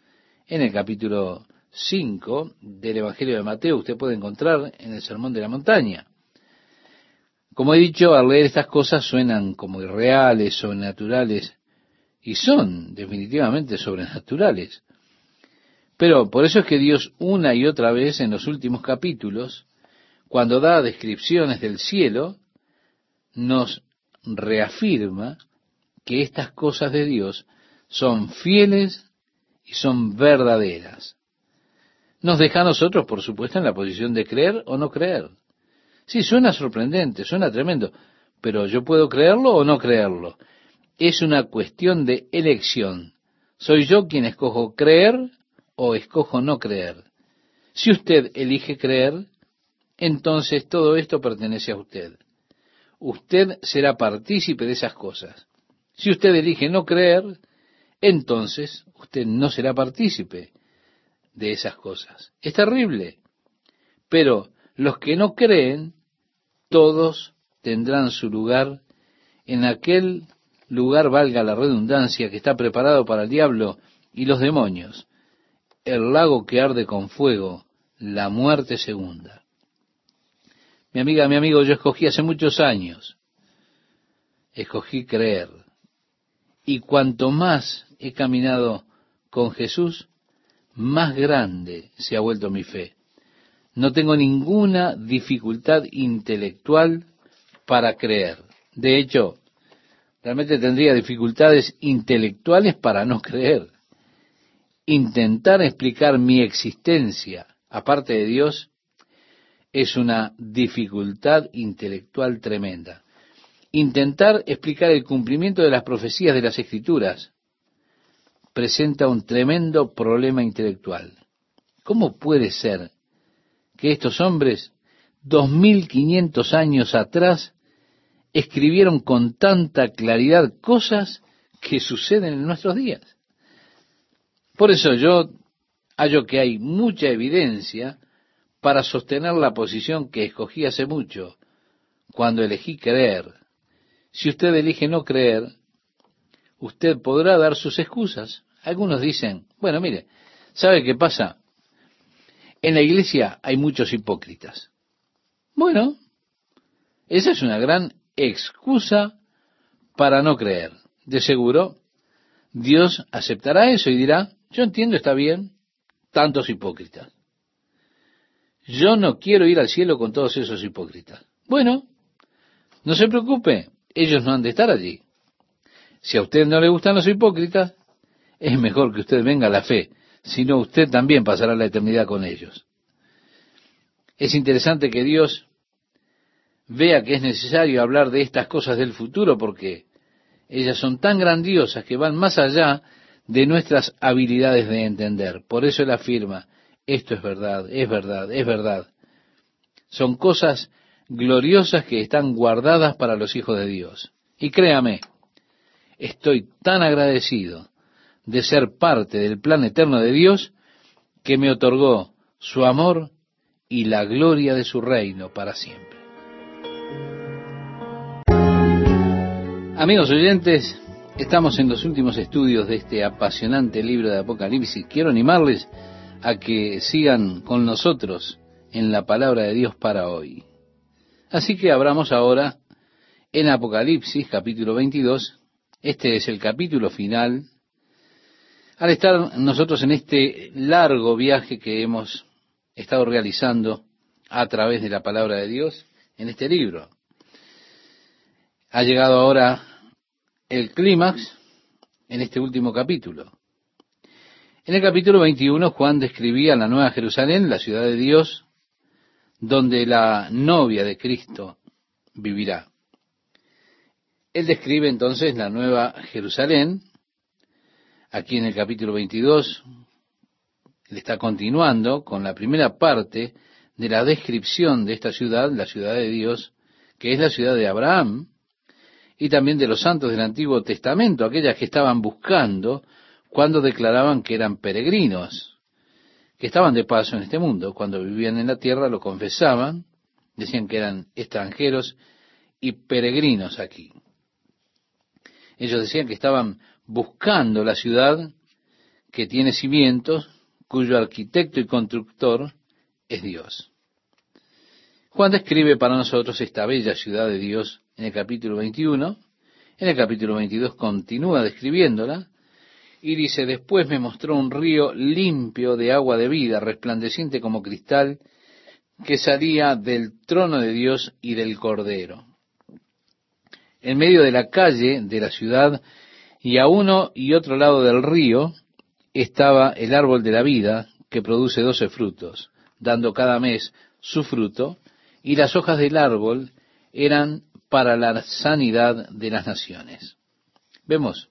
En el capítulo 5 del Evangelio de Mateo usted puede encontrar en el Sermón de la Montaña. Como he dicho, al leer estas cosas suenan como irreales, sobrenaturales, y son definitivamente sobrenaturales. Pero por eso es que Dios una y otra vez en los últimos capítulos, cuando da descripciones del cielo, nos reafirma que estas cosas de Dios son fieles y son verdaderas. Nos deja a nosotros, por supuesto, en la posición de creer o no creer. Sí, suena sorprendente, suena tremendo, pero yo puedo creerlo o no creerlo. Es una cuestión de elección. Soy yo quien escojo creer o escojo no creer. Si usted elige creer, entonces todo esto pertenece a usted. Usted será partícipe de esas cosas. Si usted elige no creer, entonces usted no será partícipe de esas cosas. Es terrible. Pero los que no creen, todos tendrán su lugar en aquel lugar, valga la redundancia, que está preparado para el diablo y los demonios el lago que arde con fuego, la muerte segunda. Mi amiga, mi amigo, yo escogí hace muchos años, escogí creer. Y cuanto más he caminado con Jesús, más grande se ha vuelto mi fe. No tengo ninguna dificultad intelectual para creer. De hecho, realmente tendría dificultades intelectuales para no creer intentar explicar mi existencia aparte de Dios es una dificultad intelectual tremenda. Intentar explicar el cumplimiento de las profecías de las Escrituras presenta un tremendo problema intelectual. ¿Cómo puede ser que estos hombres, dos mil quinientos años atrás, escribieron con tanta claridad cosas que suceden en nuestros días? Por eso yo hallo que hay mucha evidencia para sostener la posición que escogí hace mucho, cuando elegí creer. Si usted elige no creer, usted podrá dar sus excusas. Algunos dicen, bueno, mire, ¿sabe qué pasa? en la iglesia hay muchos hipócritas. Bueno, esa es una gran excusa para no creer. De seguro, Dios aceptará eso y dirá, yo entiendo, está bien, tantos hipócritas. Yo no quiero ir al cielo con todos esos hipócritas. Bueno, no se preocupe, ellos no han de estar allí. Si a usted no le gustan los hipócritas, es mejor que usted venga a la fe, si no usted también pasará la eternidad con ellos. Es interesante que Dios vea que es necesario hablar de estas cosas del futuro porque ellas son tan grandiosas que van más allá de nuestras habilidades de entender. Por eso él afirma, esto es verdad, es verdad, es verdad. Son cosas gloriosas que están guardadas para los hijos de Dios. Y créame, estoy tan agradecido de ser parte del plan eterno de Dios que me otorgó su amor y la gloria de su reino para siempre. Amigos oyentes, estamos en los últimos estudios de este apasionante libro de Apocalipsis. Quiero animarles a que sigan con nosotros en la palabra de Dios para hoy. Así que abramos ahora en Apocalipsis capítulo 22. Este es el capítulo final. Al estar nosotros en este largo viaje que hemos estado realizando a través de la palabra de Dios en este libro. Ha llegado ahora el clímax en este último capítulo. En el capítulo 21 Juan describía la Nueva Jerusalén, la ciudad de Dios, donde la novia de Cristo vivirá. Él describe entonces la Nueva Jerusalén. Aquí en el capítulo 22, él está continuando con la primera parte de la descripción de esta ciudad, la ciudad de Dios, que es la ciudad de Abraham, y también de los santos del Antiguo Testamento, aquellas que estaban buscando cuando declaraban que eran peregrinos que estaban de paso en este mundo, cuando vivían en la tierra, lo confesaban, decían que eran extranjeros y peregrinos aquí. Ellos decían que estaban buscando la ciudad que tiene cimientos, cuyo arquitecto y constructor es Dios. Juan describe para nosotros esta bella ciudad de Dios en el capítulo 21. En el capítulo 22 continúa describiéndola y dice, después me mostró un río limpio de agua de vida, resplandeciente como cristal, que salía del trono de Dios y del Cordero. En medio de la calle de la ciudad y a uno y otro lado del río estaba el árbol de la vida que produce doce frutos, dando cada mes su fruto, y las hojas del árbol eran para la sanidad de las naciones. Vemos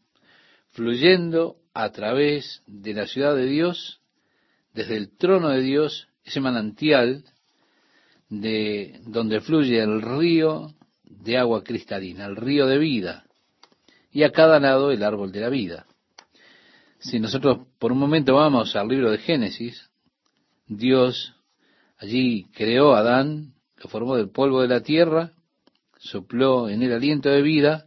fluyendo a través de la ciudad de Dios, desde el trono de Dios, ese manantial de donde fluye el río de agua cristalina, el río de vida, y a cada lado el árbol de la vida. Si nosotros por un momento vamos al libro de Génesis, Dios allí creó a Adán, lo formó del polvo de la tierra, sopló en el aliento de vida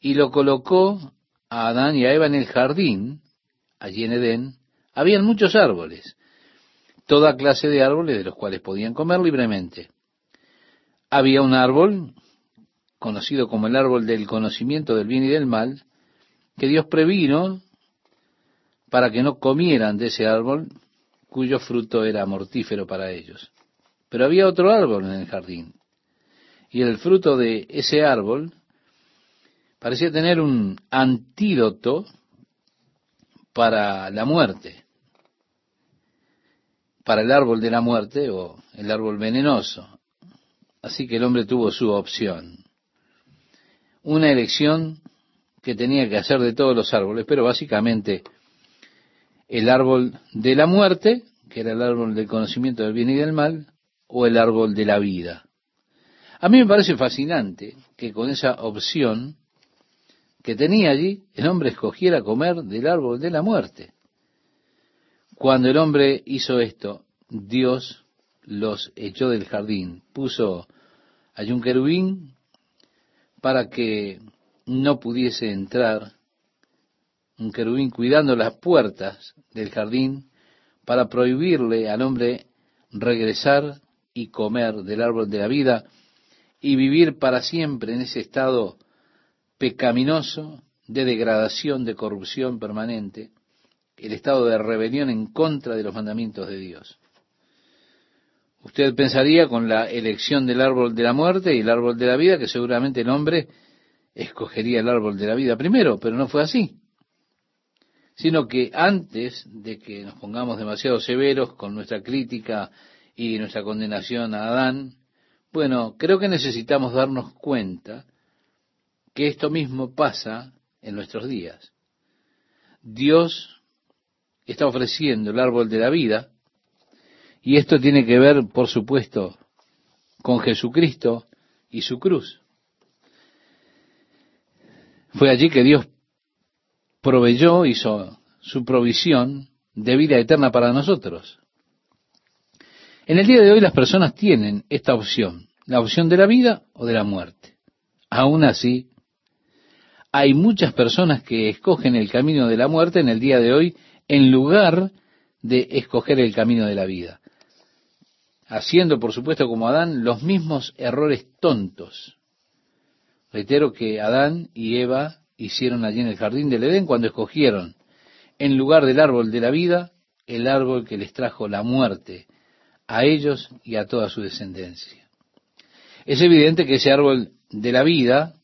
y lo colocó a Adán y a Eva en el jardín, allí en Edén, habían muchos árboles, toda clase de árboles de los cuales podían comer libremente. Había un árbol, conocido como el árbol del conocimiento del bien y del mal, que Dios previno para que no comieran de ese árbol, cuyo fruto era mortífero para ellos. Pero había otro árbol en el jardín, y el fruto de ese árbol parecía tener un antídoto para la muerte, para el árbol de la muerte o el árbol venenoso. Así que el hombre tuvo su opción. Una elección que tenía que hacer de todos los árboles, pero básicamente el árbol de la muerte, que era el árbol del conocimiento del bien y del mal, o el árbol de la vida. A mí me parece fascinante que con esa opción que tenía allí, el hombre escogiera comer del árbol de la muerte. Cuando el hombre hizo esto, Dios los echó del jardín, puso allí un querubín para que no pudiese entrar, un querubín cuidando las puertas del jardín para prohibirle al hombre regresar y comer del árbol de la vida y vivir para siempre en ese estado pecaminoso de degradación, de corrupción permanente, el estado de rebelión en contra de los mandamientos de Dios. Usted pensaría con la elección del árbol de la muerte y el árbol de la vida que seguramente el hombre escogería el árbol de la vida primero, pero no fue así. Sino que antes de que nos pongamos demasiado severos con nuestra crítica y nuestra condenación a Adán, bueno, creo que necesitamos darnos cuenta que esto mismo pasa en nuestros días. Dios está ofreciendo el árbol de la vida y esto tiene que ver, por supuesto, con Jesucristo y su cruz. Fue allí que Dios proveyó, hizo su provisión de vida eterna para nosotros. En el día de hoy las personas tienen esta opción, la opción de la vida o de la muerte. Aún así, hay muchas personas que escogen el camino de la muerte en el día de hoy en lugar de escoger el camino de la vida. Haciendo, por supuesto, como Adán, los mismos errores tontos. Reitero que Adán y Eva hicieron allí en el jardín del Edén cuando escogieron, en lugar del árbol de la vida, el árbol que les trajo la muerte a ellos y a toda su descendencia. Es evidente que ese árbol de la vida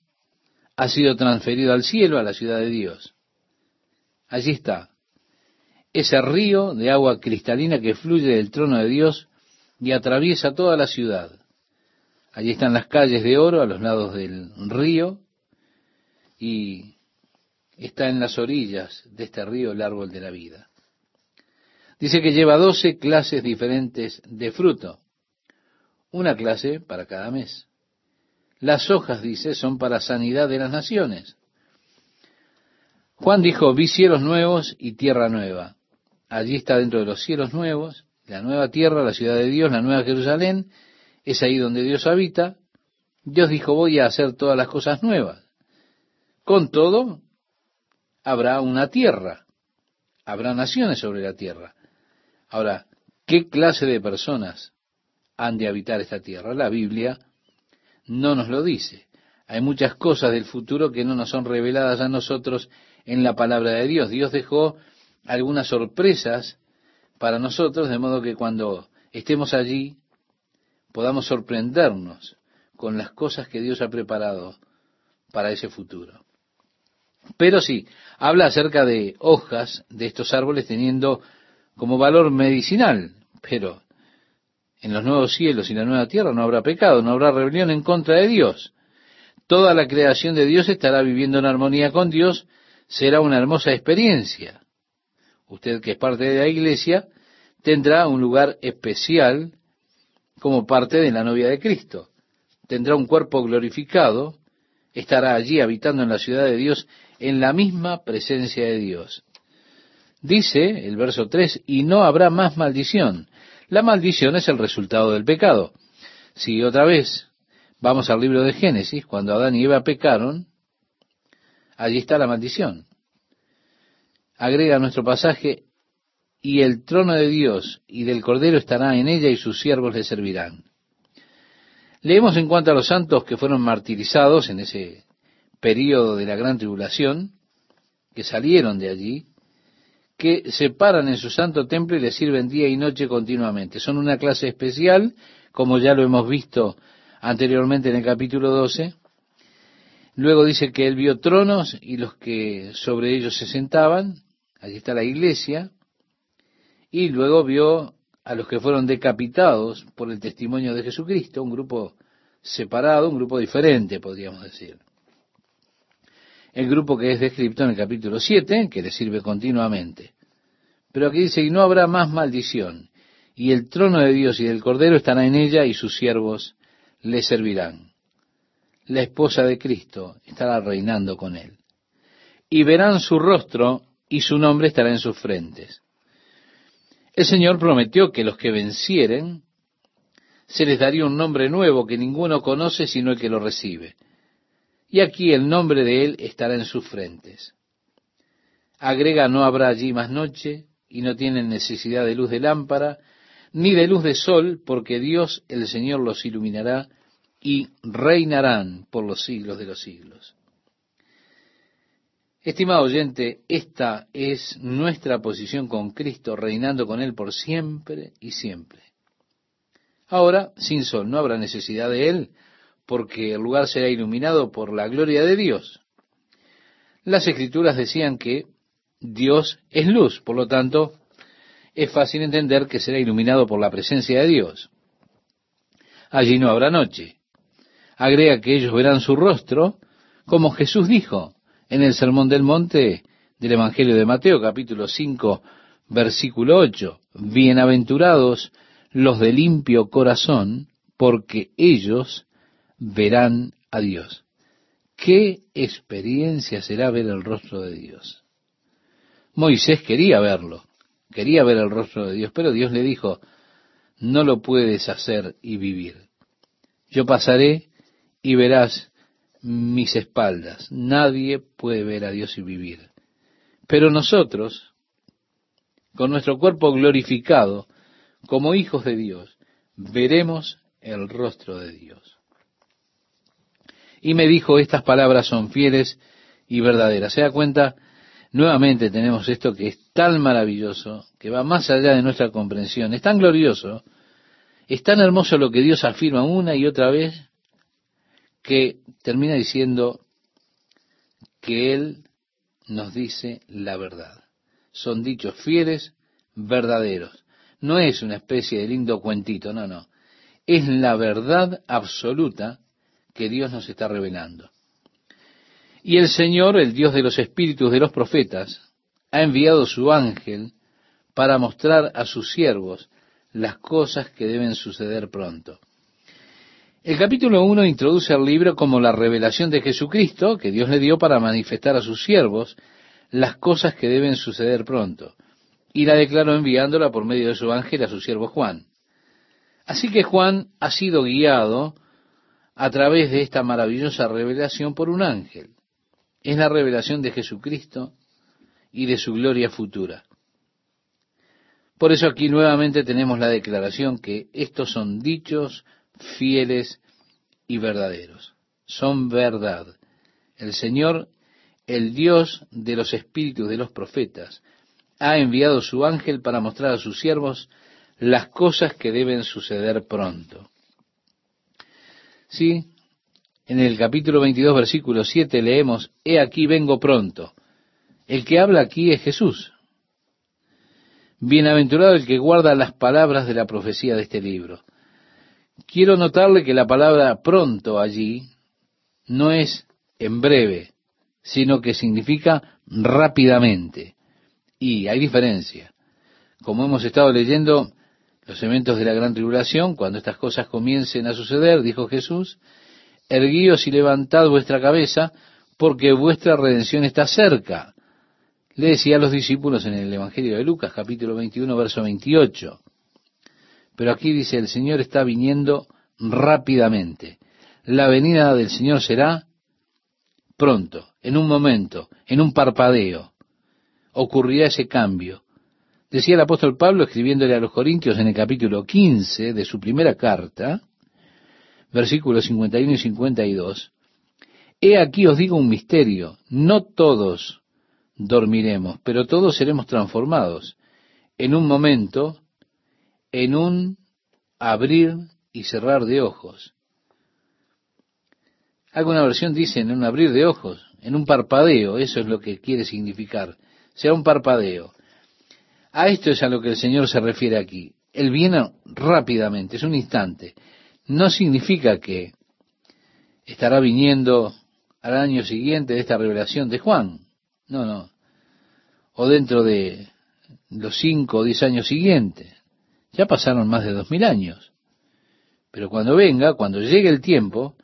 ha sido transferido al cielo, a la ciudad de Dios. Allí está, ese río de agua cristalina que fluye del trono de Dios y atraviesa toda la ciudad. Allí están las calles de oro a los lados del río y está en las orillas de este río el árbol de la vida. Dice que lleva doce clases diferentes de fruto, una clase para cada mes. Las hojas, dice, son para sanidad de las naciones. Juan dijo, vi cielos nuevos y tierra nueva. Allí está dentro de los cielos nuevos, la nueva tierra, la ciudad de Dios, la nueva Jerusalén, es ahí donde Dios habita. Dios dijo, voy a hacer todas las cosas nuevas. Con todo, habrá una tierra, habrá naciones sobre la tierra. Ahora, ¿qué clase de personas han de habitar esta tierra? La Biblia no nos lo dice. Hay muchas cosas del futuro que no nos son reveladas a nosotros en la palabra de Dios. Dios dejó algunas sorpresas para nosotros, de modo que cuando estemos allí podamos sorprendernos con las cosas que Dios ha preparado para ese futuro. Pero sí, habla acerca de hojas de estos árboles teniendo como valor medicinal, pero en los nuevos cielos y la nueva tierra no habrá pecado, no habrá rebelión en contra de Dios. Toda la creación de Dios estará viviendo en armonía con Dios, será una hermosa experiencia. Usted que es parte de la iglesia tendrá un lugar especial como parte de la novia de Cristo. Tendrá un cuerpo glorificado, estará allí habitando en la ciudad de Dios en la misma presencia de Dios. Dice el verso 3, y no habrá más maldición. La maldición es el resultado del pecado. Si otra vez vamos al libro de Génesis, cuando Adán y Eva pecaron, allí está la maldición agrega nuestro pasaje, y el trono de Dios y del Cordero estará en ella y sus siervos le servirán. Leemos en cuanto a los santos que fueron martirizados en ese período de la gran tribulación, que salieron de allí, que se paran en su santo templo y le sirven día y noche continuamente. Son una clase especial, como ya lo hemos visto anteriormente en el capítulo 12, Luego dice que él vio tronos y los que sobre ellos se sentaban, allí está la iglesia, y luego vio a los que fueron decapitados por el testimonio de Jesucristo, un grupo separado, un grupo diferente, podríamos decir. El grupo que es descrito en el capítulo 7, que le sirve continuamente. Pero aquí dice, y no habrá más maldición, y el trono de Dios y del Cordero estará en ella, y sus siervos le servirán. La esposa de Cristo estará reinando con él. Y verán su rostro y su nombre estará en sus frentes. El Señor prometió que los que vencieren se les daría un nombre nuevo que ninguno conoce sino el que lo recibe. Y aquí el nombre de Él estará en sus frentes. Agrega, no habrá allí más noche y no tienen necesidad de luz de lámpara, ni de luz de sol, porque Dios el Señor los iluminará y reinarán por los siglos de los siglos. Estimado oyente, esta es nuestra posición con Cristo, reinando con Él por siempre y siempre. Ahora, sin sol, no habrá necesidad de Él, porque el lugar será iluminado por la gloria de Dios. Las escrituras decían que Dios es luz, por lo tanto, es fácil entender que será iluminado por la presencia de Dios. Allí no habrá noche. Agrega que ellos verán su rostro, como Jesús dijo en el Sermón del Monte del Evangelio de Mateo, capítulo 5, versículo 8. Bienaventurados los de limpio corazón, porque ellos verán a Dios. ¿Qué experiencia será ver el rostro de Dios? Moisés quería verlo, quería ver el rostro de Dios, pero Dios le dijo, no lo puedes hacer y vivir. Yo pasaré y verás mis espaldas. Nadie puede ver a Dios y vivir. Pero nosotros, con nuestro cuerpo glorificado, como hijos de Dios, veremos el rostro de Dios. Y me dijo, estas palabras son fieles y verdaderas. ¿Se da cuenta? Nuevamente tenemos esto que es tan maravilloso, que va más allá de nuestra comprensión, es tan glorioso, es tan hermoso lo que Dios afirma una y otra vez, que termina diciendo que Él nos dice la verdad. Son dichos fieles, verdaderos. No es una especie de lindo cuentito, no, no. Es la verdad absoluta que Dios nos está revelando. Y el Señor, el Dios de los espíritus de los profetas, ha enviado su ángel para mostrar a sus siervos las cosas que deben suceder pronto. El capítulo 1 introduce al libro como la revelación de Jesucristo que Dios le dio para manifestar a sus siervos las cosas que deben suceder pronto. Y la declaró enviándola por medio de su ángel a su siervo Juan. Así que Juan ha sido guiado a través de esta maravillosa revelación por un ángel. Es la revelación de Jesucristo y de su gloria futura. Por eso aquí nuevamente tenemos la declaración que estos son dichos fieles y verdaderos. Son verdad. El Señor, el Dios de los espíritus de los profetas, ha enviado su ángel para mostrar a sus siervos las cosas que deben suceder pronto. Sí, en el capítulo 22, versículo 7 leemos, He aquí vengo pronto. El que habla aquí es Jesús. Bienaventurado el que guarda las palabras de la profecía de este libro. Quiero notarle que la palabra pronto allí no es en breve, sino que significa rápidamente. Y hay diferencia. Como hemos estado leyendo los eventos de la gran tribulación, cuando estas cosas comiencen a suceder, dijo Jesús, erguíos y levantad vuestra cabeza, porque vuestra redención está cerca. Le decía a los discípulos en el Evangelio de Lucas, capítulo 21, verso 28. Pero aquí dice, el Señor está viniendo rápidamente. La venida del Señor será pronto, en un momento, en un parpadeo. Ocurrirá ese cambio. Decía el apóstol Pablo escribiéndole a los Corintios en el capítulo 15 de su primera carta, versículos 51 y 52, He aquí os digo un misterio, no todos dormiremos, pero todos seremos transformados en un momento, en un abrir y cerrar de ojos. Alguna versión dice en un abrir de ojos, en un parpadeo, eso es lo que quiere significar, sea un parpadeo. A esto es a lo que el Señor se refiere aquí. Él viene rápidamente, es un instante. No significa que estará viniendo al año siguiente de esta revelación de Juan. No, no. O dentro de los cinco o diez años siguientes. Ya pasaron más de dos mil años. Pero cuando venga, cuando llegue el tiempo,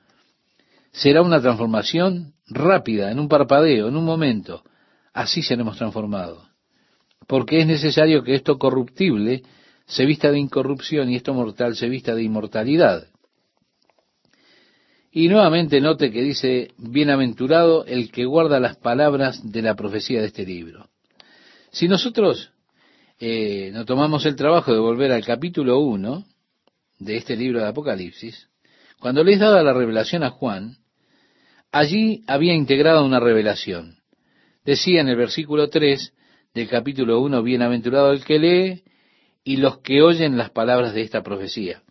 será una transformación rápida, en un parpadeo, en un momento. Así seremos transformados. Porque es necesario que esto corruptible se vista de incorrupción y esto mortal se vista de inmortalidad. Y nuevamente note que dice, bienaventurado el que guarda las palabras de la profecía de este libro. Si nosotros eh, nos tomamos el trabajo de volver al capítulo 1 de este libro de Apocalipsis, cuando le es dada la revelación a Juan, allí había integrado una revelación. Decía en el versículo 3 del capítulo 1, bienaventurado el que lee y los que oyen las palabras de esta profecía.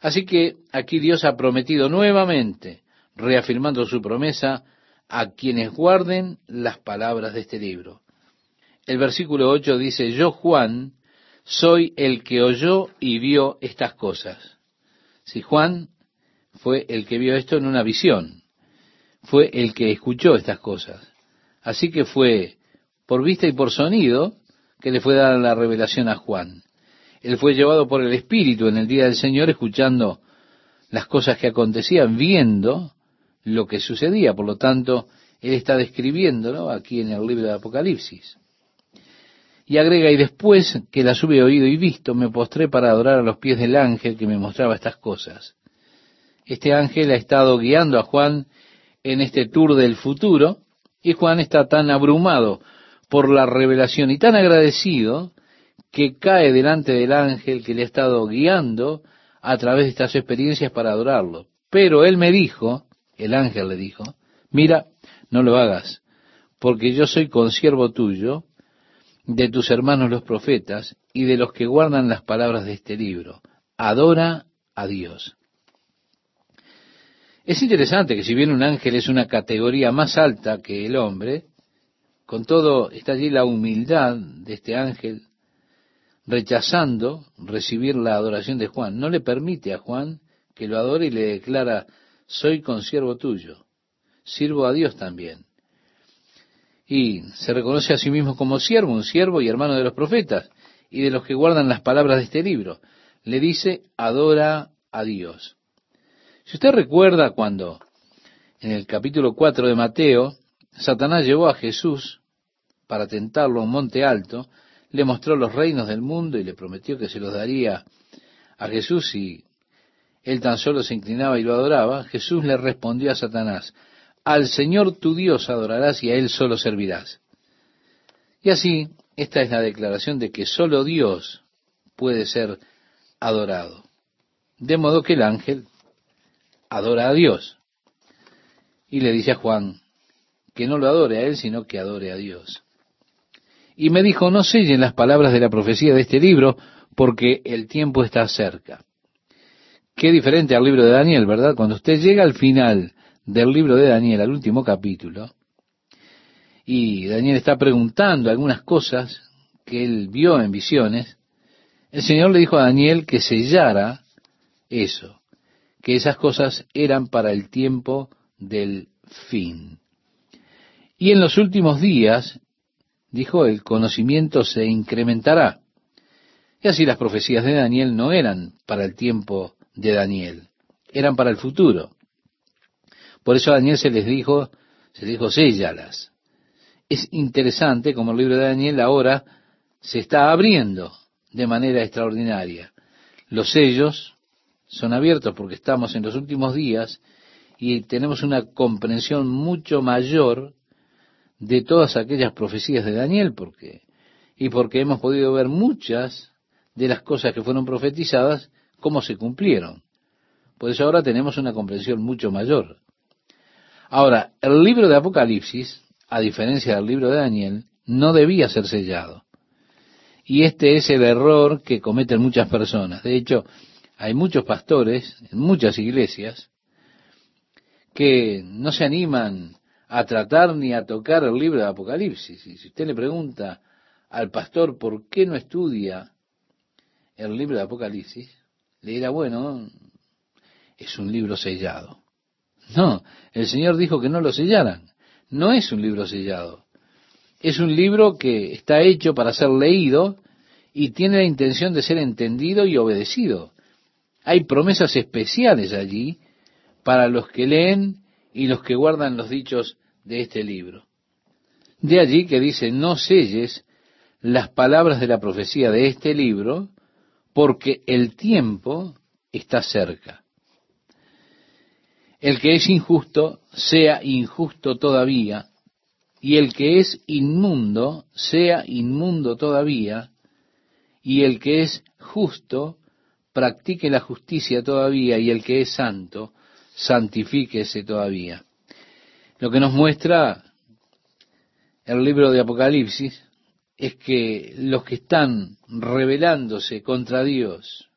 Así que aquí Dios ha prometido nuevamente, reafirmando su promesa, a quienes guarden las palabras de este libro. El versículo 8 dice, yo Juan soy el que oyó y vio estas cosas. Si Juan fue el que vio esto en una visión, fue el que escuchó estas cosas. Así que fue por vista y por sonido que le fue dada la revelación a Juan. Él fue llevado por el Espíritu en el día del Señor escuchando las cosas que acontecían, viendo lo que sucedía. Por lo tanto, él está describiéndolo aquí en el libro de Apocalipsis. Y agrega, y después que las hube oído y visto, me postré para adorar a los pies del ángel que me mostraba estas cosas. Este ángel ha estado guiando a Juan en este tour del futuro, y Juan está tan abrumado por la revelación y tan agradecido que cae delante del ángel que le ha estado guiando a través de estas experiencias para adorarlo. Pero él me dijo, el ángel le dijo, mira, no lo hagas, porque yo soy consiervo tuyo, de tus hermanos los profetas, y de los que guardan las palabras de este libro. Adora a Dios. Es interesante que si bien un ángel es una categoría más alta que el hombre, con todo está allí la humildad de este ángel rechazando recibir la adoración de Juan. No le permite a Juan que lo adore y le declara, soy consiervo tuyo, sirvo a Dios también. Y se reconoce a sí mismo como siervo, un siervo y hermano de los profetas y de los que guardan las palabras de este libro. Le dice, adora a Dios. Si usted recuerda cuando en el capítulo 4 de Mateo, Satanás llevó a Jesús para tentarlo a un monte alto, le mostró los reinos del mundo y le prometió que se los daría a Jesús si él tan solo se inclinaba y lo adoraba, Jesús le respondió a Satanás, al Señor tu Dios adorarás y a Él solo servirás. Y así, esta es la declaración de que solo Dios puede ser adorado. De modo que el ángel adora a Dios. Y le dice a Juan que no lo adore a Él, sino que adore a Dios y me dijo, no sellen las palabras de la profecía de este libro, porque el tiempo está cerca. Qué diferente al libro de Daniel, ¿verdad? Cuando usted llega al final del libro de Daniel, al último capítulo, y Daniel está preguntando algunas cosas que él vio en visiones, el Señor le dijo a Daniel que sellara eso, que esas cosas eran para el tiempo del fin. Y en los últimos días dijo, el conocimiento se incrementará. Y así las profecías de Daniel no eran para el tiempo de Daniel, eran para el futuro. Por eso Daniel se les dijo, se les dijo, séllalas. Es interesante como el libro de Daniel ahora se está abriendo de manera extraordinaria. Los sellos son abiertos porque estamos en los últimos días y tenemos una comprensión mucho mayor de todas aquellas profecías de Daniel, porque y porque hemos podido ver muchas de las cosas que fueron profetizadas cómo se cumplieron. Por eso ahora tenemos una comprensión mucho mayor. Ahora, el libro de Apocalipsis, a diferencia del libro de Daniel, no debía ser sellado. Y este es el error que cometen muchas personas. De hecho, hay muchos pastores en muchas iglesias que no se animan a tratar ni a tocar el libro de Apocalipsis. Y si usted le pregunta al pastor por qué no estudia el libro de Apocalipsis, le dirá, bueno, es un libro sellado. No, el Señor dijo que no lo sellaran. No es un libro sellado. Es un libro que está hecho para ser leído y tiene la intención de ser entendido y obedecido. Hay promesas especiales allí para los que leen y los que guardan los dichos de este libro. De allí que dice, no selles las palabras de la profecía de este libro, porque el tiempo está cerca. El que es injusto, sea injusto todavía, y el que es inmundo sea inmundo todavía, y el que es justo practique la justicia todavía, y el que es santo santifíquese todavía. Lo que nos muestra el libro de Apocalipsis es que los que están rebelándose contra Dios,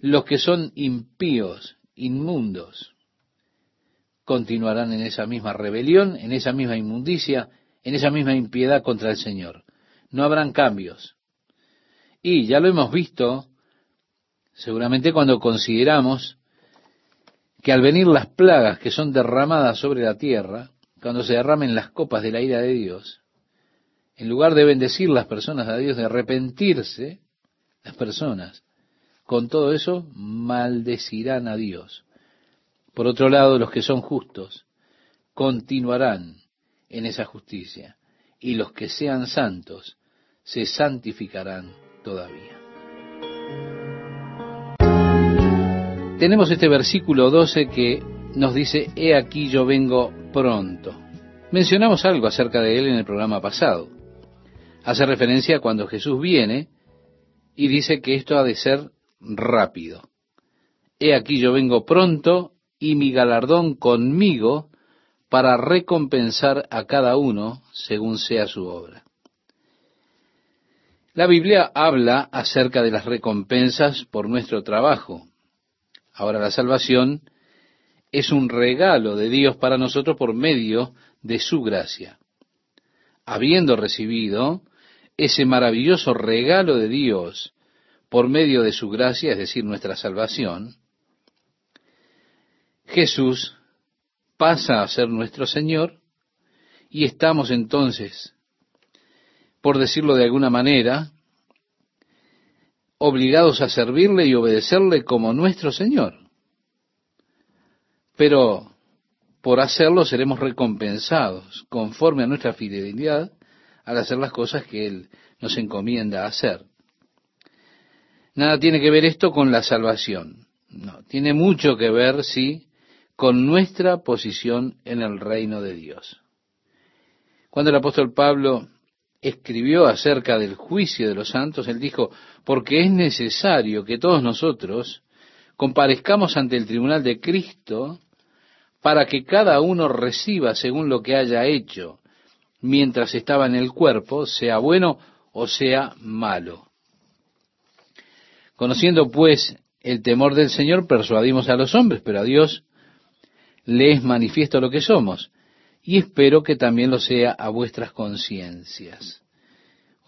los que son impíos, inmundos, continuarán en esa misma rebelión, en esa misma inmundicia, en esa misma impiedad contra el Señor. No habrán cambios. Y ya lo hemos visto, seguramente cuando consideramos que al venir las plagas que son derramadas sobre la tierra, cuando se derramen las copas de la ira de Dios, en lugar de bendecir las personas a Dios, de arrepentirse, las personas, con todo eso maldecirán a Dios. Por otro lado, los que son justos continuarán en esa justicia, y los que sean santos se santificarán todavía. Tenemos este versículo 12 que nos dice, He aquí yo vengo pronto. Mencionamos algo acerca de él en el programa pasado. Hace referencia a cuando Jesús viene y dice que esto ha de ser rápido. He aquí yo vengo pronto y mi galardón conmigo para recompensar a cada uno según sea su obra. La Biblia habla acerca de las recompensas por nuestro trabajo. Ahora la salvación es un regalo de Dios para nosotros por medio de su gracia. Habiendo recibido ese maravilloso regalo de Dios por medio de su gracia, es decir, nuestra salvación, Jesús pasa a ser nuestro Señor y estamos entonces, por decirlo de alguna manera, obligados a servirle y obedecerle como nuestro Señor. Pero por hacerlo seremos recompensados conforme a nuestra fidelidad al hacer las cosas que Él nos encomienda hacer. Nada tiene que ver esto con la salvación. No, tiene mucho que ver, sí, con nuestra posición en el reino de Dios. Cuando el apóstol Pablo escribió acerca del juicio de los santos, él dijo, porque es necesario que todos nosotros comparezcamos ante el tribunal de Cristo para que cada uno reciba según lo que haya hecho mientras estaba en el cuerpo, sea bueno o sea malo. Conociendo pues el temor del Señor, persuadimos a los hombres, pero a Dios le es manifiesto lo que somos, y espero que también lo sea a vuestras conciencias.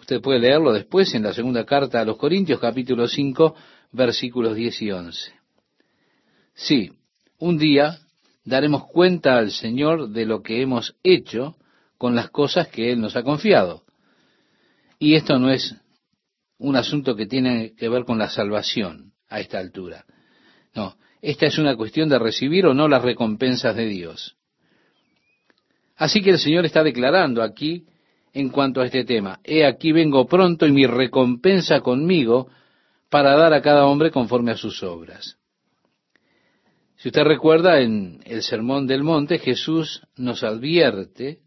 Usted puede leerlo después en la segunda carta a los Corintios, capítulo 5, versículos 10 y 11. Sí, un día daremos cuenta al Señor de lo que hemos hecho con las cosas que Él nos ha confiado. Y esto no es un asunto que tiene que ver con la salvación a esta altura. No, esta es una cuestión de recibir o no las recompensas de Dios. Así que el Señor está declarando aquí en cuanto a este tema, he aquí vengo pronto y mi recompensa conmigo para dar a cada hombre conforme a sus obras. Si usted recuerda en el Sermón del Monte, Jesús nos advierte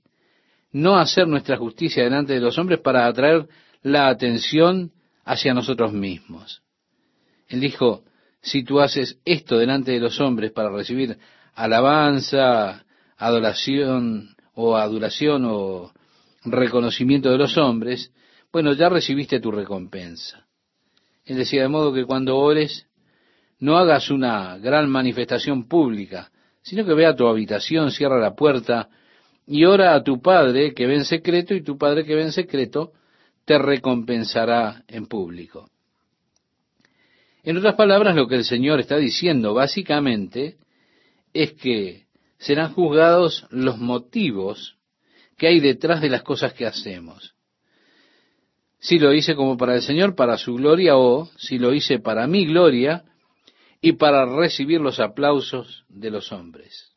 no hacer nuestra justicia delante de los hombres para atraer la atención hacia nosotros mismos. Él dijo, si tú haces esto delante de los hombres para recibir alabanza, adoración o adoración o reconocimiento de los hombres, bueno, ya recibiste tu recompensa. Él decía de modo que cuando ores, no hagas una gran manifestación pública, sino que ve a tu habitación, cierra la puerta y ora a tu Padre que ve en secreto y tu Padre que ve en secreto te recompensará en público. En otras palabras, lo que el Señor está diciendo básicamente es que serán juzgados los motivos que hay detrás de las cosas que hacemos. Si lo hice como para el Señor, para su gloria, o si lo hice para mi gloria y para recibir los aplausos de los hombres.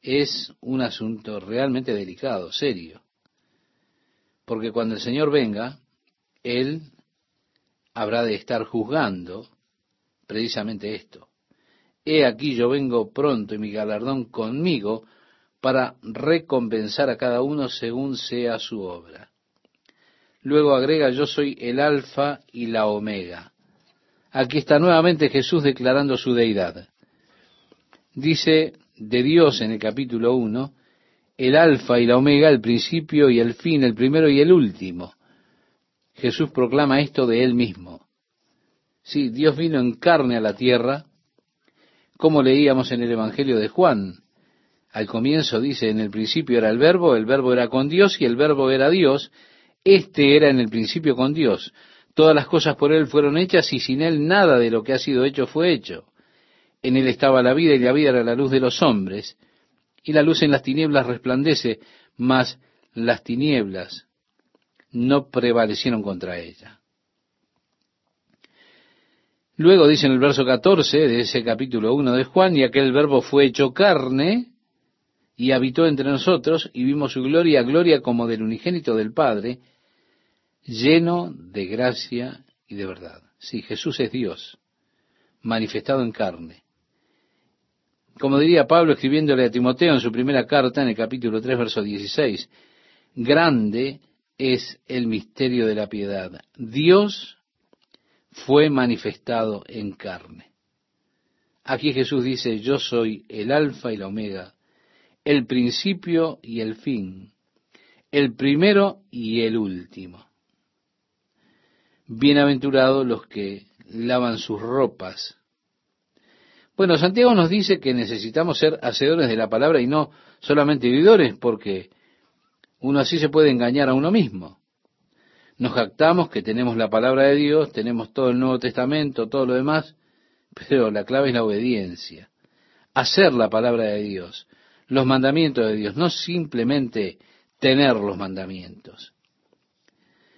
Es un asunto realmente delicado, serio. Porque cuando el Señor venga, Él habrá de estar juzgando precisamente esto. He aquí yo vengo pronto y mi galardón conmigo para recompensar a cada uno según sea su obra. Luego agrega, yo soy el alfa y la omega. Aquí está nuevamente Jesús declarando su deidad. Dice de Dios en el capítulo 1, el alfa y la omega, el principio y el fin, el primero y el último. Jesús proclama esto de él mismo. Sí, Dios vino en carne a la tierra, como leíamos en el Evangelio de Juan. Al comienzo dice, en el principio era el verbo, el verbo era con Dios y el verbo era Dios. Este era en el principio con Dios. Todas las cosas por Él fueron hechas y sin Él nada de lo que ha sido hecho fue hecho. En Él estaba la vida y la vida era la luz de los hombres. Y la luz en las tinieblas resplandece, mas las tinieblas no prevalecieron contra ella. Luego dice en el verso 14 de ese capítulo 1 de Juan, y aquel verbo fue hecho carne y habitó entre nosotros y vimos su gloria, gloria como del unigénito del Padre, lleno de gracia y de verdad. Sí, Jesús es Dios, manifestado en carne. Como diría Pablo escribiéndole a Timoteo en su primera carta, en el capítulo 3, verso 16, grande es el misterio de la piedad. Dios fue manifestado en carne. Aquí Jesús dice, yo soy el alfa y la omega, el principio y el fin, el primero y el último. Bienaventurados los que lavan sus ropas. Bueno, Santiago nos dice que necesitamos ser hacedores de la palabra y no solamente vividores, porque uno así se puede engañar a uno mismo. Nos jactamos que tenemos la palabra de Dios, tenemos todo el Nuevo Testamento, todo lo demás, pero la clave es la obediencia. Hacer la palabra de Dios, los mandamientos de Dios, no simplemente tener los mandamientos.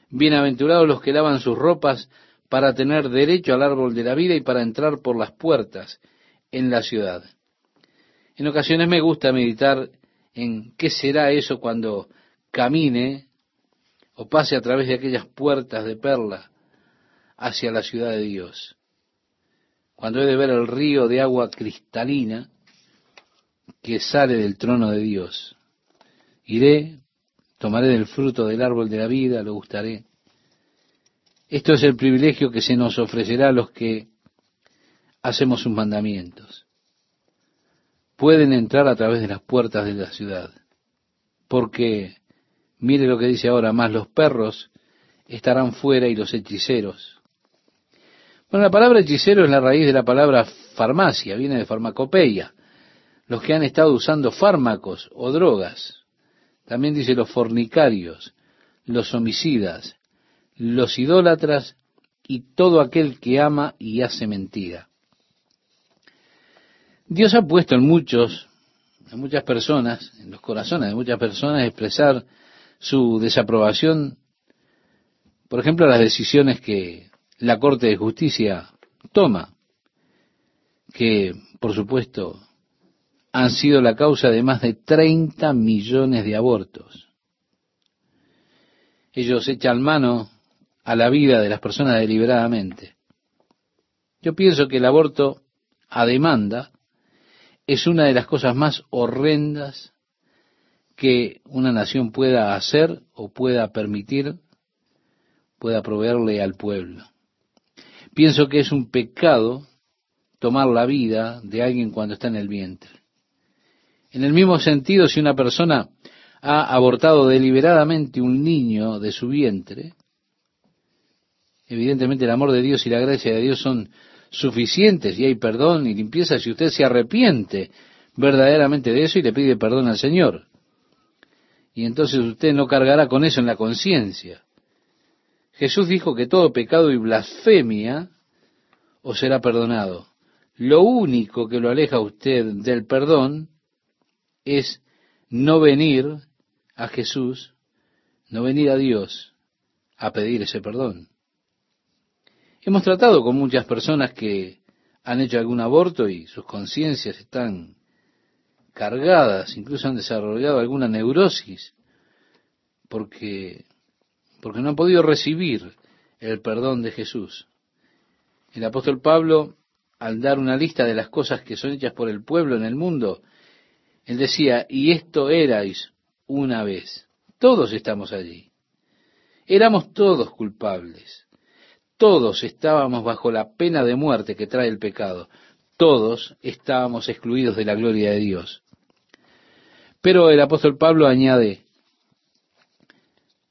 Bienaventurados los que lavan sus ropas para tener derecho al árbol de la vida y para entrar por las puertas en la ciudad. En ocasiones me gusta meditar en qué será eso cuando camine o pase a través de aquellas puertas de perla hacia la ciudad de Dios. Cuando he de ver el río de agua cristalina que sale del trono de Dios. Iré tomaré del fruto del árbol de la vida, lo gustaré. Esto es el privilegio que se nos ofrecerá a los que hacemos sus mandamientos. Pueden entrar a través de las puertas de la ciudad, porque mire lo que dice ahora, más los perros estarán fuera y los hechiceros. Bueno, la palabra hechicero es la raíz de la palabra farmacia, viene de farmacopeia, los que han estado usando fármacos o drogas. También dice los fornicarios, los homicidas, los idólatras y todo aquel que ama y hace mentira. Dios ha puesto en muchos, en muchas personas, en los corazones de muchas personas, expresar su desaprobación, por ejemplo, las decisiones que la Corte de Justicia toma, que, por supuesto, han sido la causa de más de 30 millones de abortos. Ellos echan mano a la vida de las personas deliberadamente. Yo pienso que el aborto a demanda es una de las cosas más horrendas que una nación pueda hacer o pueda permitir, pueda proveerle al pueblo. Pienso que es un pecado tomar la vida de alguien cuando está en el vientre. En el mismo sentido, si una persona ha abortado deliberadamente un niño de su vientre, evidentemente el amor de Dios y la gracia de Dios son suficientes y hay perdón y limpieza si usted se arrepiente verdaderamente de eso y le pide perdón al Señor. Y entonces usted no cargará con eso en la conciencia. Jesús dijo que todo pecado y blasfemia os será perdonado. Lo único que lo aleja a usted del perdón es no venir a Jesús, no venir a Dios a pedir ese perdón. Hemos tratado con muchas personas que han hecho algún aborto y sus conciencias están cargadas, incluso han desarrollado alguna neurosis, porque, porque no han podido recibir el perdón de Jesús. El apóstol Pablo, al dar una lista de las cosas que son hechas por el pueblo en el mundo, Él decía, y esto erais una vez. Todos estamos allí. Éramos todos culpables. Todos estábamos bajo la pena de muerte que trae el pecado. Todos estábamos excluidos de la gloria de Dios. Pero el apóstol Pablo añade,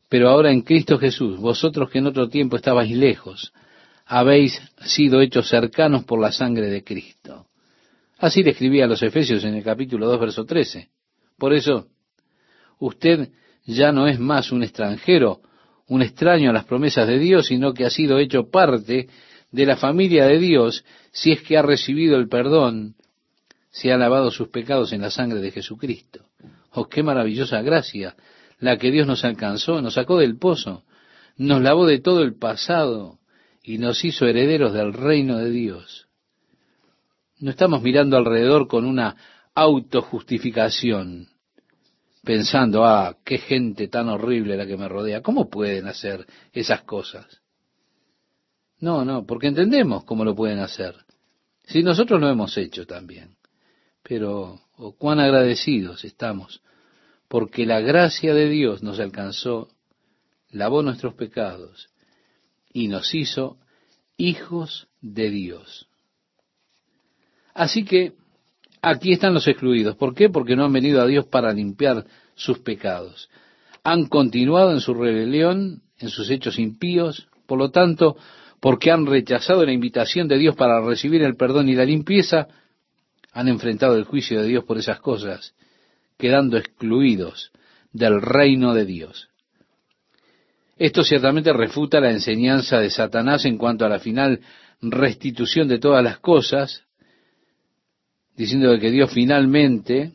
pero ahora en Cristo Jesús, vosotros que en otro tiempo estabais lejos, habéis sido hechos cercanos por la sangre de Cristo. Así le escribía a los Efesios en el capítulo 2, verso 13. Por eso, usted ya no es más un extranjero, un extraño a las promesas de Dios, sino que ha sido hecho parte de la familia de Dios si es que ha recibido el perdón, si ha lavado sus pecados en la sangre de Jesucristo. Oh, qué maravillosa gracia la que Dios nos alcanzó, nos sacó del pozo, nos lavó de todo el pasado y nos hizo herederos del reino de Dios. No estamos mirando alrededor con una autojustificación, pensando, ah, qué gente tan horrible la que me rodea, ¿cómo pueden hacer esas cosas? No, no, porque entendemos cómo lo pueden hacer. Si nosotros lo hemos hecho también. Pero, oh, cuán agradecidos estamos porque la gracia de Dios nos alcanzó, lavó nuestros pecados y nos hizo hijos de Dios. Así que aquí están los excluidos. ¿Por qué? Porque no han venido a Dios para limpiar sus pecados. Han continuado en su rebelión, en sus hechos impíos, por lo tanto, porque han rechazado la invitación de Dios para recibir el perdón y la limpieza, han enfrentado el juicio de Dios por esas cosas quedando excluidos del reino de Dios. Esto ciertamente refuta la enseñanza de Satanás en cuanto a la final restitución de todas las cosas, diciendo que Dios finalmente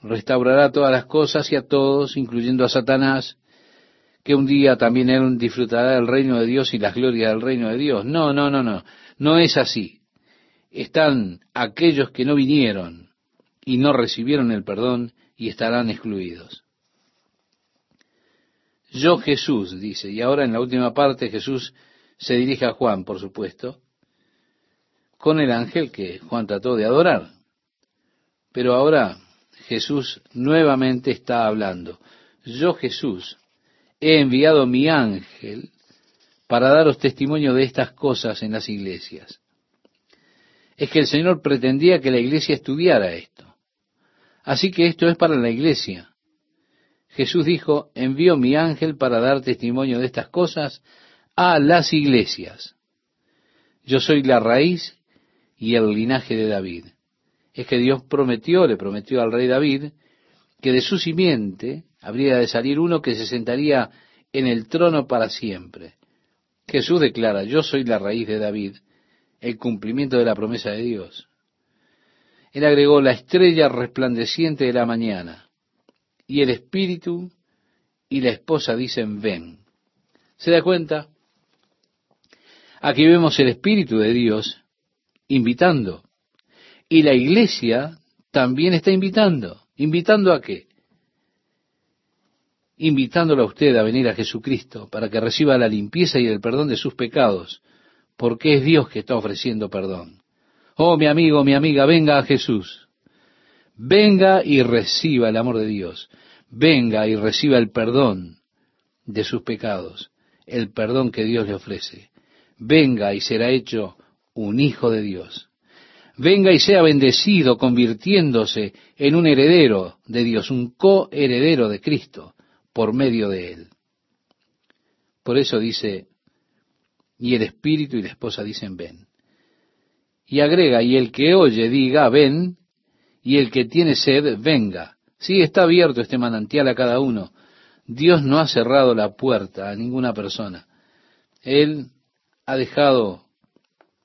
restaurará todas las cosas y a todos, incluyendo a Satanás, que un día también él disfrutará del reino de Dios y las glorias del reino de Dios. No, no, no, no, no es así. Están aquellos que no vinieron y no recibieron el perdón y estarán excluidos. Yo Jesús, dice, y ahora en la última parte Jesús se dirige a Juan, por supuesto, con el ángel que Juan trató de adorar. Pero ahora Jesús nuevamente está hablando. Yo Jesús he enviado mi ángel para daros testimonio de estas cosas en las iglesias. Es que el Señor pretendía que la iglesia estudiara esto. Así que esto es para la iglesia. Jesús dijo, envío mi ángel para dar testimonio de estas cosas a las iglesias. Yo soy la raíz y el linaje de David. Es que Dios prometió, le prometió al rey David, que de su simiente habría de salir uno que se sentaría en el trono para siempre. Jesús declara, yo soy la raíz de David, el cumplimiento de la promesa de Dios. Él agregó la estrella resplandeciente de la mañana. Y el espíritu y la esposa dicen, ven. ¿Se da cuenta? Aquí vemos el espíritu de Dios invitando. Y la iglesia también está invitando. ¿Invitando a qué? Invitándolo a usted a venir a Jesucristo para que reciba la limpieza y el perdón de sus pecados, porque es Dios que está ofreciendo perdón. Oh, mi amigo, mi amiga, venga a Jesús. Venga y reciba el amor de Dios. Venga y reciba el perdón de sus pecados, el perdón que Dios le ofrece. Venga y será hecho un hijo de Dios. Venga y sea bendecido convirtiéndose en un heredero de Dios, un coheredero de Cristo por medio de él. Por eso dice, y el espíritu y la esposa dicen, ven. Y agrega, y el que oye diga, ven, y el que tiene sed, venga. Sí, está abierto este manantial a cada uno. Dios no ha cerrado la puerta a ninguna persona. Él ha dejado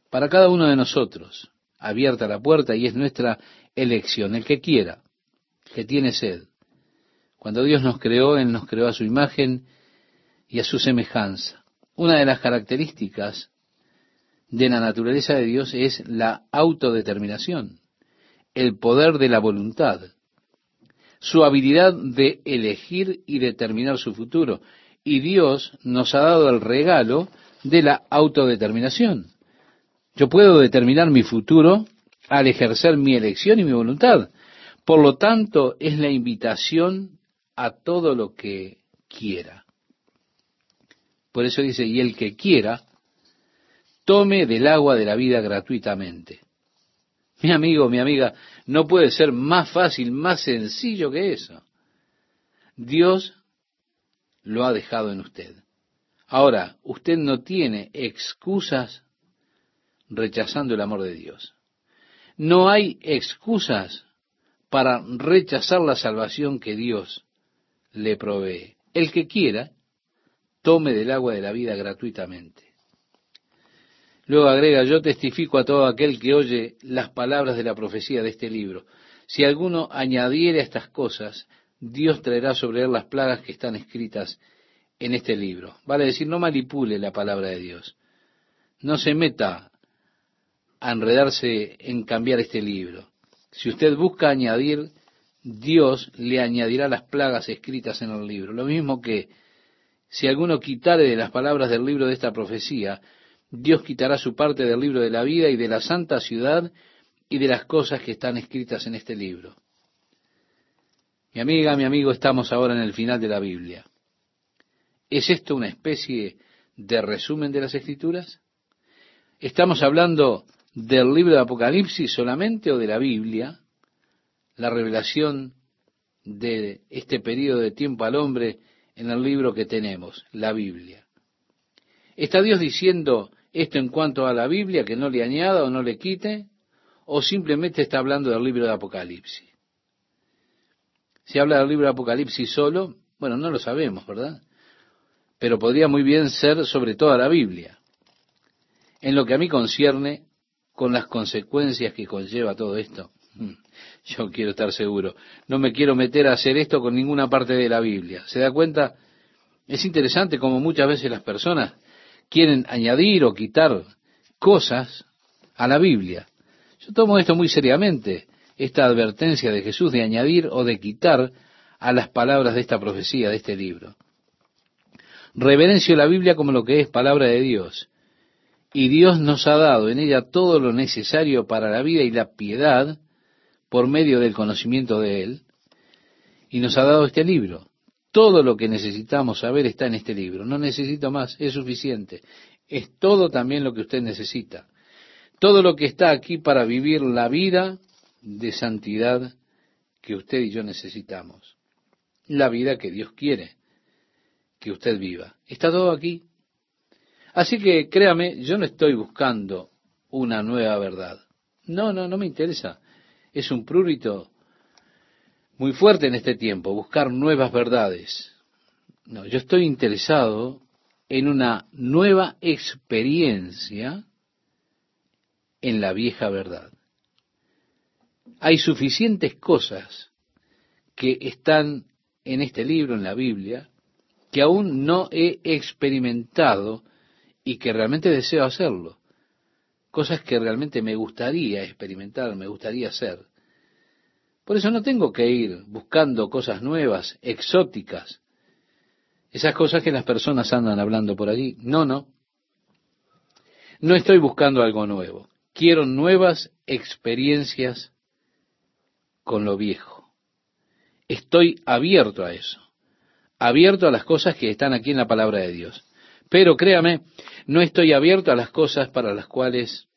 para cada uno de nosotros abierta la puerta y es nuestra elección, el que quiera, que tiene sed. Cuando Dios nos creó, Él nos creó a su imagen y a su semejanza. Una de las características de la naturaleza de Dios es la autodeterminación, el poder de la voluntad, su habilidad de elegir y determinar su futuro. Y Dios nos ha dado el regalo de la autodeterminación. Yo puedo determinar mi futuro al ejercer mi elección y mi voluntad. Por lo tanto, es la invitación a todo lo que quiera. Por eso dice, y el que quiera, tome del agua de la vida gratuitamente. Mi amigo, mi amiga, no puede ser más fácil, más sencillo que eso. Dios lo ha dejado en usted. Ahora, usted no tiene excusas rechazando el amor de Dios. No hay excusas para rechazar la salvación que Dios le provee. El que quiera, tome del agua de la vida gratuitamente. Luego agrega, yo testifico a todo aquel que oye las palabras de la profecía de este libro. Si alguno añadiere a estas cosas, Dios traerá sobre él las plagas que están escritas en este libro. Vale decir, no manipule la palabra de Dios. No se meta enredarse en cambiar este libro. Si usted busca añadir, Dios le añadirá las plagas escritas en el libro. Lo mismo que si alguno quitare de las palabras del libro de esta profecía, Dios quitará su parte del libro de la vida y de la santa ciudad y de las cosas que están escritas en este libro. Mi amiga, mi amigo, estamos ahora en el final de la Biblia. ¿Es esto una especie de resumen de las escrituras? ¿Estamos hablando del libro de Apocalipsis solamente o de la Biblia? La revelación de este periodo de tiempo al hombre en el libro que tenemos, la Biblia. ¿Está Dios diciendo esto en cuanto a la Biblia, que no le añada o no le quite? ¿O simplemente está hablando del libro de Apocalipsis? Si habla del libro de Apocalipsis solo, bueno, no lo sabemos, ¿verdad? Pero podría muy bien ser sobre toda la Biblia. En lo que a mí concierne, con las consecuencias que conlleva todo esto, hmm, yo quiero estar seguro. No me quiero meter a hacer esto con ninguna parte de la Biblia. ¿Se da cuenta? Es interesante como muchas veces las personas quieren añadir o quitar cosas a la Biblia. Yo tomo esto muy seriamente, esta advertencia de Jesús de añadir o de quitar a las palabras de esta profecía, de este libro. Reverencio la Biblia como lo que es palabra de Dios. Y Dios nos ha dado en ella todo lo necesario para la vida y la piedad por medio del conocimiento de Él. Y nos ha dado este libro. Todo lo que necesitamos saber está en este libro. No necesito más, es suficiente. Es todo también lo que usted necesita. Todo lo que está aquí para vivir la vida de santidad que usted y yo necesitamos. La vida que Dios quiere que usted viva. Está todo aquí. Así que créame, yo no estoy buscando una nueva verdad. No, no, no me interesa. Es un prurito muy fuerte en este tiempo, buscar nuevas verdades. No, yo estoy interesado en una nueva experiencia en la vieja verdad. Hay suficientes cosas que están en este libro, en la Biblia, que aún no he experimentado y que realmente deseo hacerlo. Cosas que realmente me gustaría experimentar, me gustaría hacer. Por eso no tengo que ir buscando cosas nuevas, exóticas, esas cosas que las personas andan hablando por allí. No, no. No estoy buscando algo nuevo. Quiero nuevas experiencias con lo viejo. Estoy abierto a eso. Abierto a las cosas que están aquí en la palabra de Dios. Pero créame, no estoy abierto a las cosas para las cuales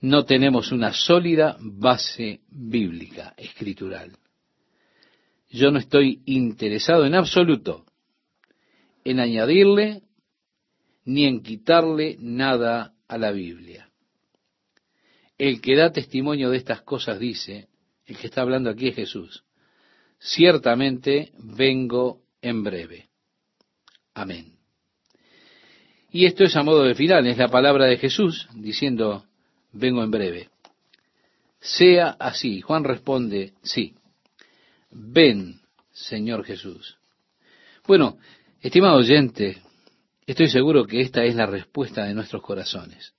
no tenemos una sólida base bíblica, escritural. Yo no estoy interesado en absoluto en añadirle ni en quitarle nada a la Biblia. El que da testimonio de estas cosas dice, el que está hablando aquí es Jesús, ciertamente vengo en breve. Amén. Y esto es a modo de final, es la palabra de Jesús diciendo, vengo en breve. Sea así. Juan responde, sí. Ven, Señor Jesús. Bueno, estimado oyente, estoy seguro que esta es la respuesta de nuestros corazones,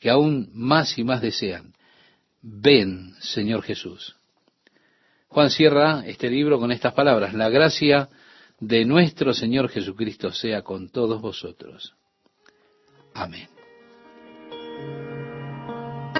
que aún más y más desean. Ven, Señor Jesús. Juan cierra este libro con estas palabras. La gracia de nuestro Señor Jesucristo sea con todos vosotros. Amén.